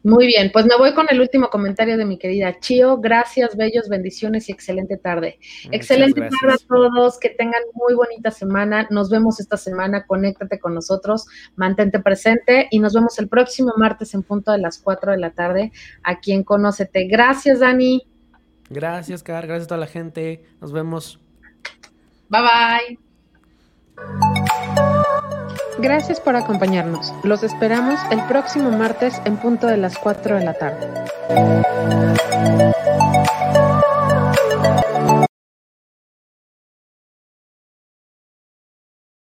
Muy bien, pues me voy con el último comentario de mi querida Chio. Gracias, bellos, bendiciones y excelente tarde. excelente tarde a todos, que tengan muy bonita semana. Nos vemos esta semana, conéctate con nosotros, mantente presente y nos vemos el próximo martes en punto de las 4 de la tarde aquí en Conócete. Gracias, Dani. Gracias, Car, gracias a toda la gente. Nos vemos. Bye bye. Gracias por acompañarnos. Los esperamos el próximo martes en punto de las 4 de la tarde.